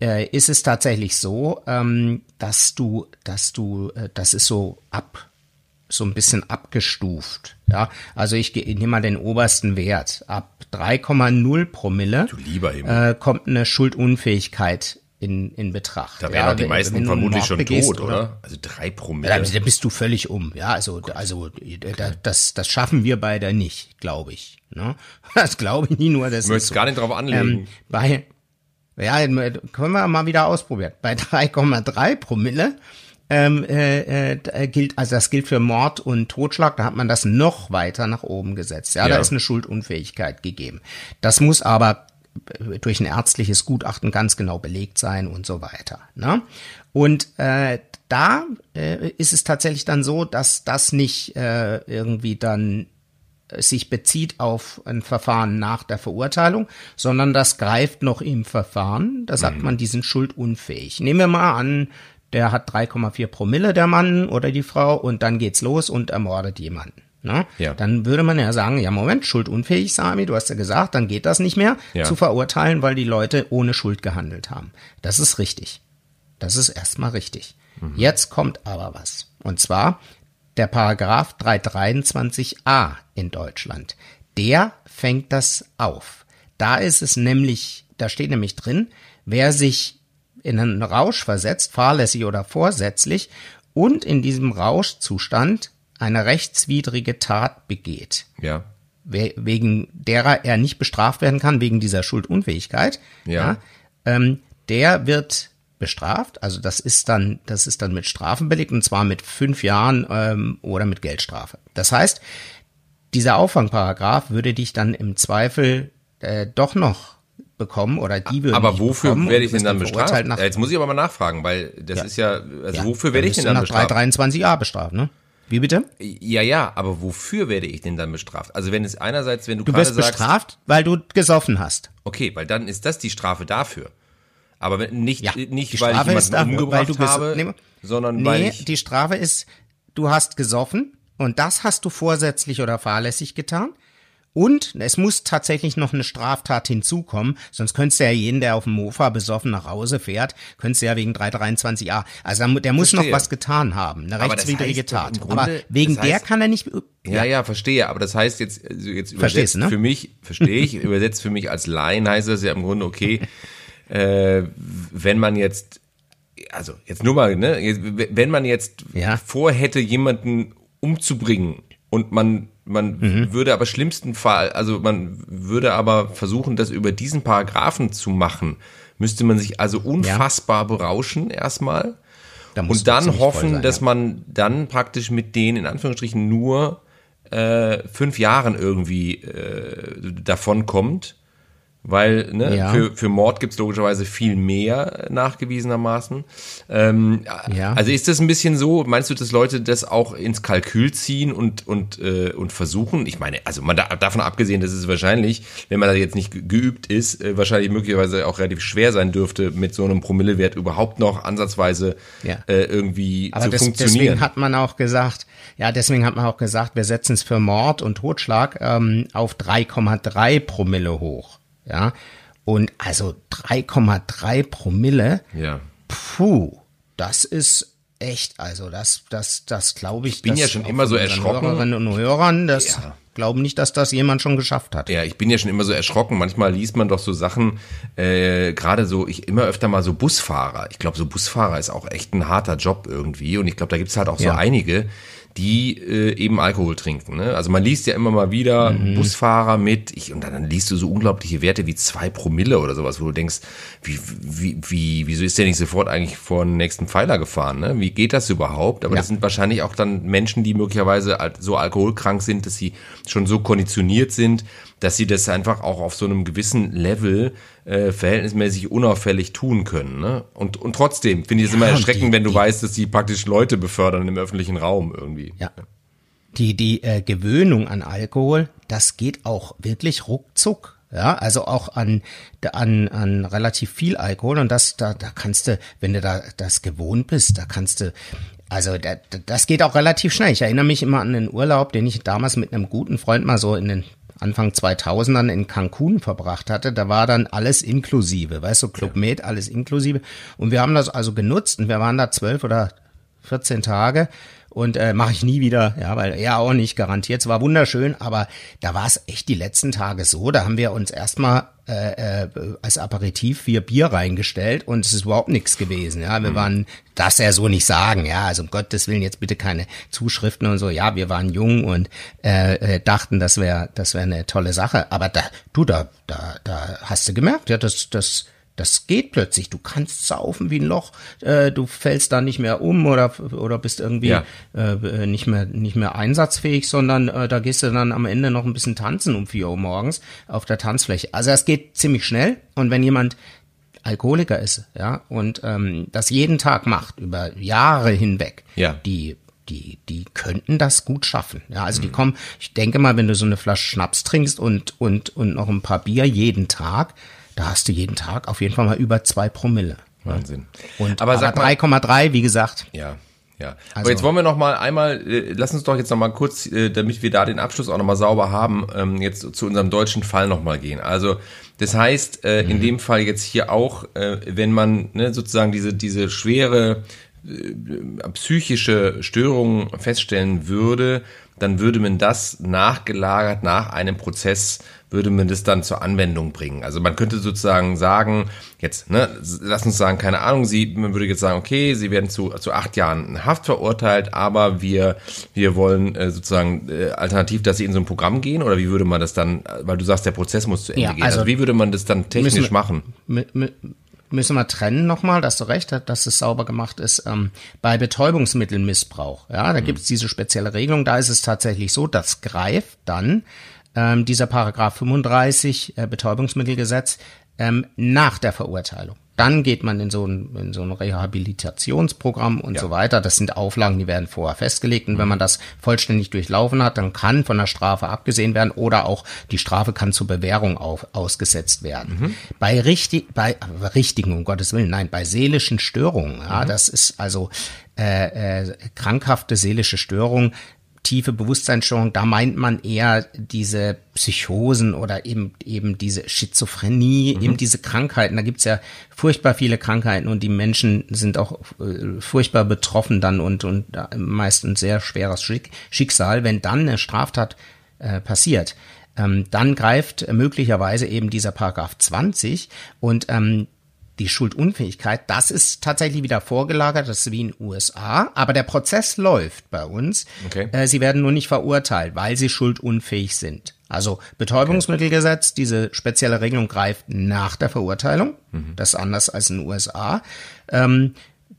[SPEAKER 2] äh, ist es tatsächlich so, ähm, dass du, dass du, äh, das ist so ab, so ein bisschen abgestuft. Ja, also ich, ich nehme mal den obersten Wert. Ab 3,0 Promille äh, kommt eine Schuldunfähigkeit in, in Betracht.
[SPEAKER 1] Da wären ja, die meisten vermutlich schon begehst, tot, oder? Also drei Promille.
[SPEAKER 2] Da bist du völlig um. Ja, also, also das, das schaffen wir beide nicht, glaube ich. Ne? Das glaube ich nie nur. Das
[SPEAKER 1] ich möchte so. gar nicht drauf anlegen. Ähm,
[SPEAKER 2] bei, ja, können wir mal wieder ausprobieren. Bei 3,3 Promille ähm, äh, äh, gilt, also das gilt für Mord und Totschlag, da hat man das noch weiter nach oben gesetzt. Ja, ja. da ist eine Schuldunfähigkeit gegeben. Das muss aber durch ein ärztliches Gutachten ganz genau belegt sein und so weiter. Ne? Und äh, da äh, ist es tatsächlich dann so, dass das nicht äh, irgendwie dann sich bezieht auf ein Verfahren nach der Verurteilung, sondern das greift noch im Verfahren. Da sagt mhm. man, die sind schuldunfähig. Nehmen wir mal an, der hat 3,4 Promille, der Mann oder die Frau, und dann geht's los und ermordet jemanden. Ne? Ja. Dann würde man ja sagen, ja Moment, schuldunfähig, Sami, du hast ja gesagt, dann geht das nicht mehr ja. zu verurteilen, weil die Leute ohne Schuld gehandelt haben. Das ist richtig. Das ist erstmal richtig. Mhm. Jetzt kommt aber was. Und zwar der Paragraph 323a in Deutschland. Der fängt das auf. Da ist es nämlich, da steht nämlich drin, wer sich in einen Rausch versetzt, fahrlässig oder vorsätzlich, und in diesem Rauschzustand eine rechtswidrige Tat begeht.
[SPEAKER 1] Ja.
[SPEAKER 2] Wegen derer er nicht bestraft werden kann, wegen dieser Schuldunfähigkeit.
[SPEAKER 1] Ja. ja
[SPEAKER 2] ähm, der wird bestraft. Also das ist dann, das ist dann mit Strafen belegt und zwar mit fünf Jahren ähm, oder mit Geldstrafe. Das heißt, dieser Auffangparagraph würde dich dann im Zweifel äh, doch noch bekommen oder die würde
[SPEAKER 1] Aber wofür werde ich denn dann bestraft? Nach, Jetzt muss ich aber mal nachfragen, weil das ja. ist ja, also ja, wofür werde ich denn dann bestraft?
[SPEAKER 2] Nach 323a bestraft, ne? Wie bitte?
[SPEAKER 1] Ja, ja, aber wofür werde ich denn dann bestraft? Also wenn es einerseits, wenn du,
[SPEAKER 2] du wirst sagst, bestraft, weil du gesoffen hast.
[SPEAKER 1] Okay, weil dann ist das die Strafe dafür. Aber nicht, ja, nicht weil ich jemanden umgebracht weil habe, nee, sondern nee, weil ich...
[SPEAKER 2] die Strafe ist, du hast gesoffen und das hast du vorsätzlich oder fahrlässig getan Und es muss tatsächlich noch eine Straftat hinzukommen, sonst könntest du ja jeden, der auf dem Mofa besoffen nach Hause fährt, könntest du ja wegen 323a. Also der muss
[SPEAKER 1] Verstehe.
[SPEAKER 2] noch was getan haben, eine
[SPEAKER 1] Aber das
[SPEAKER 2] rechtswidrige Tat.
[SPEAKER 1] Grunde-
[SPEAKER 2] Aber wegen
[SPEAKER 1] das
[SPEAKER 2] der
[SPEAKER 1] heißt-
[SPEAKER 2] kann er nicht.
[SPEAKER 1] Ja, ja, verstehe. Aber das heißt jetzt, also jetzt übersetzt
[SPEAKER 2] ne?
[SPEAKER 1] für mich, verstehe ich, übersetzt für mich als Laien heißt das ja im Grunde, okay, äh, wenn man jetzt, also jetzt nur mal, ne, wenn man jetzt
[SPEAKER 2] Ja.
[SPEAKER 1] vorhätte, jemanden umzubringen und man man
[SPEAKER 2] Mhm.
[SPEAKER 1] würde aber schlimmsten Fall, also man würde aber versuchen, das über diesen Paragraphen zu machen, müsste man sich also unfassbar berauschen erstmal
[SPEAKER 2] Da
[SPEAKER 1] und dann hoffen,
[SPEAKER 2] sein,
[SPEAKER 1] dass
[SPEAKER 2] ja.
[SPEAKER 1] man dann praktisch mit denen in Anführungsstrichen nur äh, fünf Jahren irgendwie äh, davon kommt. Weil ne,
[SPEAKER 2] Ja.
[SPEAKER 1] für, für Mord gibt's logischerweise viel mehr nachgewiesenermaßen. Ähm,
[SPEAKER 2] Ja.
[SPEAKER 1] Also ist das ein bisschen so, meinst du, dass Leute das auch ins Kalkül ziehen und, und, äh, und versuchen? Ich meine, also man da, davon abgesehen, dass es wahrscheinlich, wenn man da jetzt nicht ge- geübt ist, äh, wahrscheinlich möglicherweise auch relativ schwer sein dürfte, mit so einem Promillewert überhaupt noch ansatzweise
[SPEAKER 2] Ja.
[SPEAKER 1] äh, irgendwie
[SPEAKER 2] Aber
[SPEAKER 1] zu
[SPEAKER 2] das,
[SPEAKER 1] funktionieren.
[SPEAKER 2] deswegen hat man auch gesagt, ja, deswegen hat man auch gesagt, wir setzen es für Mord und Totschlag ähm, auf 3,3 Promille hoch. Ja. Und also 3,3 Promille,
[SPEAKER 1] ja.
[SPEAKER 2] puh, das ist echt, also das, das, das glaube ich. Ich
[SPEAKER 1] bin ja schon immer so erschrocken.
[SPEAKER 2] Hörerinnen und Hörern, das
[SPEAKER 1] Ja.
[SPEAKER 2] glauben nicht, dass das jemand schon geschafft hat.
[SPEAKER 1] Ja, ich bin ja schon immer so erschrocken. Manchmal liest man doch so Sachen, äh, gerade so, ich immer öfter mal so Busfahrer. Ich glaube, so Busfahrer ist auch echt ein harter Job irgendwie. Und ich glaube, da gibt's halt auch so
[SPEAKER 2] Ja.
[SPEAKER 1] einige, die äh, eben Alkohol trinken. Ne? Also man liest ja immer mal wieder
[SPEAKER 2] Mhm.
[SPEAKER 1] Busfahrer mit, ich, und dann liest du so unglaubliche Werte wie zwei Promille oder sowas, wo du denkst, wie, wie, wie, wieso ist der nicht sofort eigentlich vor den nächsten Pfeiler gefahren? Ne? Wie geht das überhaupt? Aber
[SPEAKER 2] Ja.
[SPEAKER 1] das sind wahrscheinlich auch dann Menschen, die möglicherweise so alkoholkrank sind, dass sie schon so konditioniert sind, dass sie das einfach auch auf so einem gewissen Level äh, verhältnismäßig unauffällig tun können. Ne? Und, und trotzdem finde ich es immer
[SPEAKER 2] und
[SPEAKER 1] erschreckend,
[SPEAKER 2] die-
[SPEAKER 1] wenn du
[SPEAKER 2] die-
[SPEAKER 1] weißt, dass die praktisch Leute befördern im öffentlichen Raum irgendwie.
[SPEAKER 2] Ja. Die, die äh, Gewöhnung an Alkohol, das geht auch wirklich ruckzuck. Ja, also auch an, an, an relativ viel Alkohol und das, da, da kannst du, wenn du da das gewohnt bist, da kannst du, also da, das geht auch relativ schnell. Ich erinnere mich immer an den Urlaub, den ich damals mit einem guten Freund mal so in den Anfang 2000ern in Cancun verbracht hatte, da war dann alles inklusive, weißt du, Club Med, alles inklusive. Und wir haben das also genutzt und wir waren da zwölf oder 14 Tage und äh, mache ich nie wieder, ja, weil ja auch nicht garantiert. Es war wunderschön, aber da war es echt die letzten Tage so. Da haben wir uns erstmal äh, äh, als Aperitif vier Bier reingestellt und es ist überhaupt nichts gewesen. Ja, wir waren, das ja so nicht sagen, ja, also um Gottes Willen jetzt bitte keine Zuschriften und so. Ja, wir waren jung und äh, äh, dachten, das wäre, das wäre eine tolle Sache. Aber da, du, da, da, da hast du gemerkt, ja, das, das das geht plötzlich. Du kannst saufen wie ein Loch. Äh, du fällst da nicht mehr um oder oder bist irgendwie
[SPEAKER 1] Ja.
[SPEAKER 2] äh, nicht mehr nicht mehr einsatzfähig, sondern äh, da gehst du dann am Ende noch ein bisschen tanzen um vier Uhr morgens auf der Tanzfläche. Also es geht ziemlich schnell. Und wenn jemand Alkoholiker ist, ja, und ähm, das jeden Tag macht über Jahre hinweg,
[SPEAKER 1] Ja.
[SPEAKER 2] die die, die könnten das gut schaffen. Ja, also die kommen, ich denke mal, wenn du so eine Flasche Schnaps trinkst und, und, und noch ein paar Bier jeden Tag, da hast du jeden Tag auf jeden Fall mal über zwei Promille.
[SPEAKER 1] Wahnsinn.
[SPEAKER 2] Und
[SPEAKER 1] aber
[SPEAKER 2] aber,
[SPEAKER 1] sag mal,
[SPEAKER 2] 3,3, wie gesagt.
[SPEAKER 1] Ja, ja. Aber
[SPEAKER 2] Also-
[SPEAKER 1] jetzt wollen wir noch mal einmal, äh, lass uns doch jetzt noch mal kurz, äh, damit wir da den Abschluss auch noch mal sauber haben, ähm, jetzt zu unserem deutschen Fall noch mal gehen. Also das heißt, äh, in dem Fall jetzt hier auch, äh, wenn man ne, sozusagen diese diese schwere äh, psychische Störung feststellen würde, dann würde man das nachgelagert nach einem Prozess würde man das dann zur Anwendung bringen. Also man könnte sozusagen sagen, jetzt, ne, lass uns sagen, keine Ahnung, sie, man würde jetzt sagen, okay, sie werden zu, zu acht Jahren Haft verurteilt, aber wir, wir wollen äh, sozusagen äh, alternativ, dass sie in so ein Programm gehen oder wie würde man das dann, weil du sagst, der Prozess muss zu Ende
[SPEAKER 2] Ja,
[SPEAKER 1] gehen. Also,
[SPEAKER 2] also
[SPEAKER 1] wie würde man das dann technisch
[SPEAKER 2] müssen
[SPEAKER 1] machen?
[SPEAKER 2] Müssen wir trennen nochmal, dass du recht hast, dass es sauber gemacht ist. Ähm, bei Betäubungsmittelmissbrauch, ja, da gibt es diese spezielle Regelung, da ist es tatsächlich so, das greift dann ähm, dieser Paragraph 35 äh, Betäubungsmittelgesetz ähm, nach der Verurteilung. Dann geht man in so ein, in so ein Rehabilitationsprogramm und
[SPEAKER 1] Ja.
[SPEAKER 2] so weiter. Das sind Auflagen, die werden vorher festgelegt. Und wenn man das vollständig durchlaufen hat, dann kann von der Strafe abgesehen werden oder auch die Strafe kann zur Bewährung auf, ausgesetzt werden. Bei richtig, bei richtigen, um Gottes Willen, nein, bei seelischen Störungen, ja, das ist also äh, äh, krankhafte seelische Störung, tiefe Bewusstseinsstörung, da meint man eher diese Psychosen oder eben eben diese Schizophrenie, mhm. eben diese Krankheiten. Da gibt's ja furchtbar viele Krankheiten und die Menschen sind auch äh, furchtbar betroffen dann und und meistens sehr schweres Schicksal, wenn dann eine Straftat äh, passiert. Ähm, dann greift möglicherweise eben dieser Paragraph 20 und ähm, die Schuldunfähigkeit, das ist tatsächlich wieder vorgelagert, das ist wie in den USA, aber der Prozess läuft bei uns. Okay. Äh, sie werden nur nicht verurteilt, weil sie schuldunfähig sind. Also Betäubungsmittelgesetz, okay. diese spezielle Regelung greift nach der Verurteilung. Mhm. Das ist anders als in den USA. Ähm,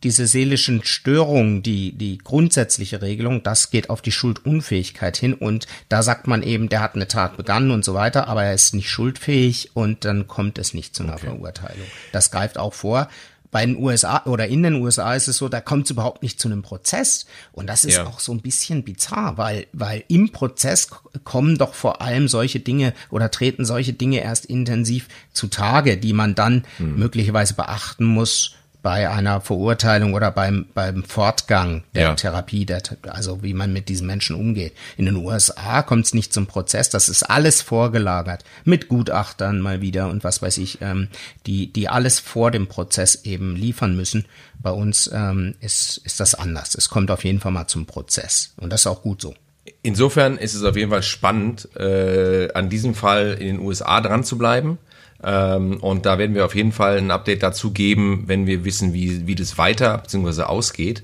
[SPEAKER 2] diese seelischen Störungen, die, die grundsätzliche Regelung, das geht auf die Schuldunfähigkeit hin und da sagt man eben, der hat eine Tat begangen und so weiter, aber er ist nicht schuldfähig und dann kommt es nicht zu einer okay. Verurteilung. Das greift auch vor. Bei den USA oder in den USA ist es so, da kommt es überhaupt nicht zu einem Prozess. Und das ist ja. auch so ein bisschen bizarr, weil, weil im Prozess kommen doch vor allem solche Dinge oder treten solche Dinge erst intensiv zutage, die man dann hm. möglicherweise beachten muss bei einer Verurteilung oder beim, beim Fortgang der ja. Therapie, der, also wie man mit diesen Menschen umgeht. In den USA kommt es nicht zum Prozess, das ist alles vorgelagert, mit Gutachtern mal wieder und was weiß ich, ähm, die, die alles vor dem Prozess eben liefern müssen. Bei uns ähm, ist, ist das anders. Es kommt auf jeden Fall mal zum Prozess und das ist auch gut so.
[SPEAKER 1] Insofern ist es auf jeden Fall spannend, äh, an diesem Fall in den USA dran zu bleiben ähm, und da werden wir auf jeden Fall ein Update dazu geben, wenn wir wissen, wie, wie das weiter bzw. ausgeht.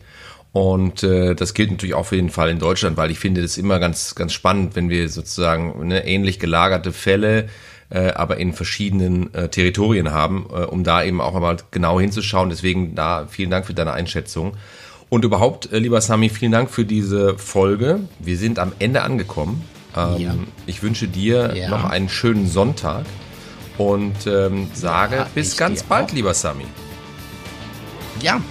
[SPEAKER 1] Und äh, das gilt natürlich auch für jeden Fall in Deutschland, weil ich finde das immer ganz, ganz spannend, wenn wir sozusagen ne, ähnlich gelagerte Fälle, äh, aber in verschiedenen äh, Territorien haben, äh, um da eben auch einmal genau hinzuschauen. Deswegen da vielen Dank für deine Einschätzung. Und überhaupt, äh, lieber Sami, vielen Dank für diese Folge. Wir sind am Ende angekommen. Ähm, ja. Ich wünsche dir ja. noch einen schönen Sonntag und ähm, sage ja, bis ganz bald, auch. lieber Sami.
[SPEAKER 2] Ja,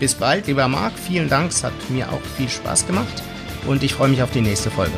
[SPEAKER 2] bis bald, lieber Marc. Vielen Dank, es hat mir auch viel Spaß gemacht und ich freue mich auf die nächste Folge.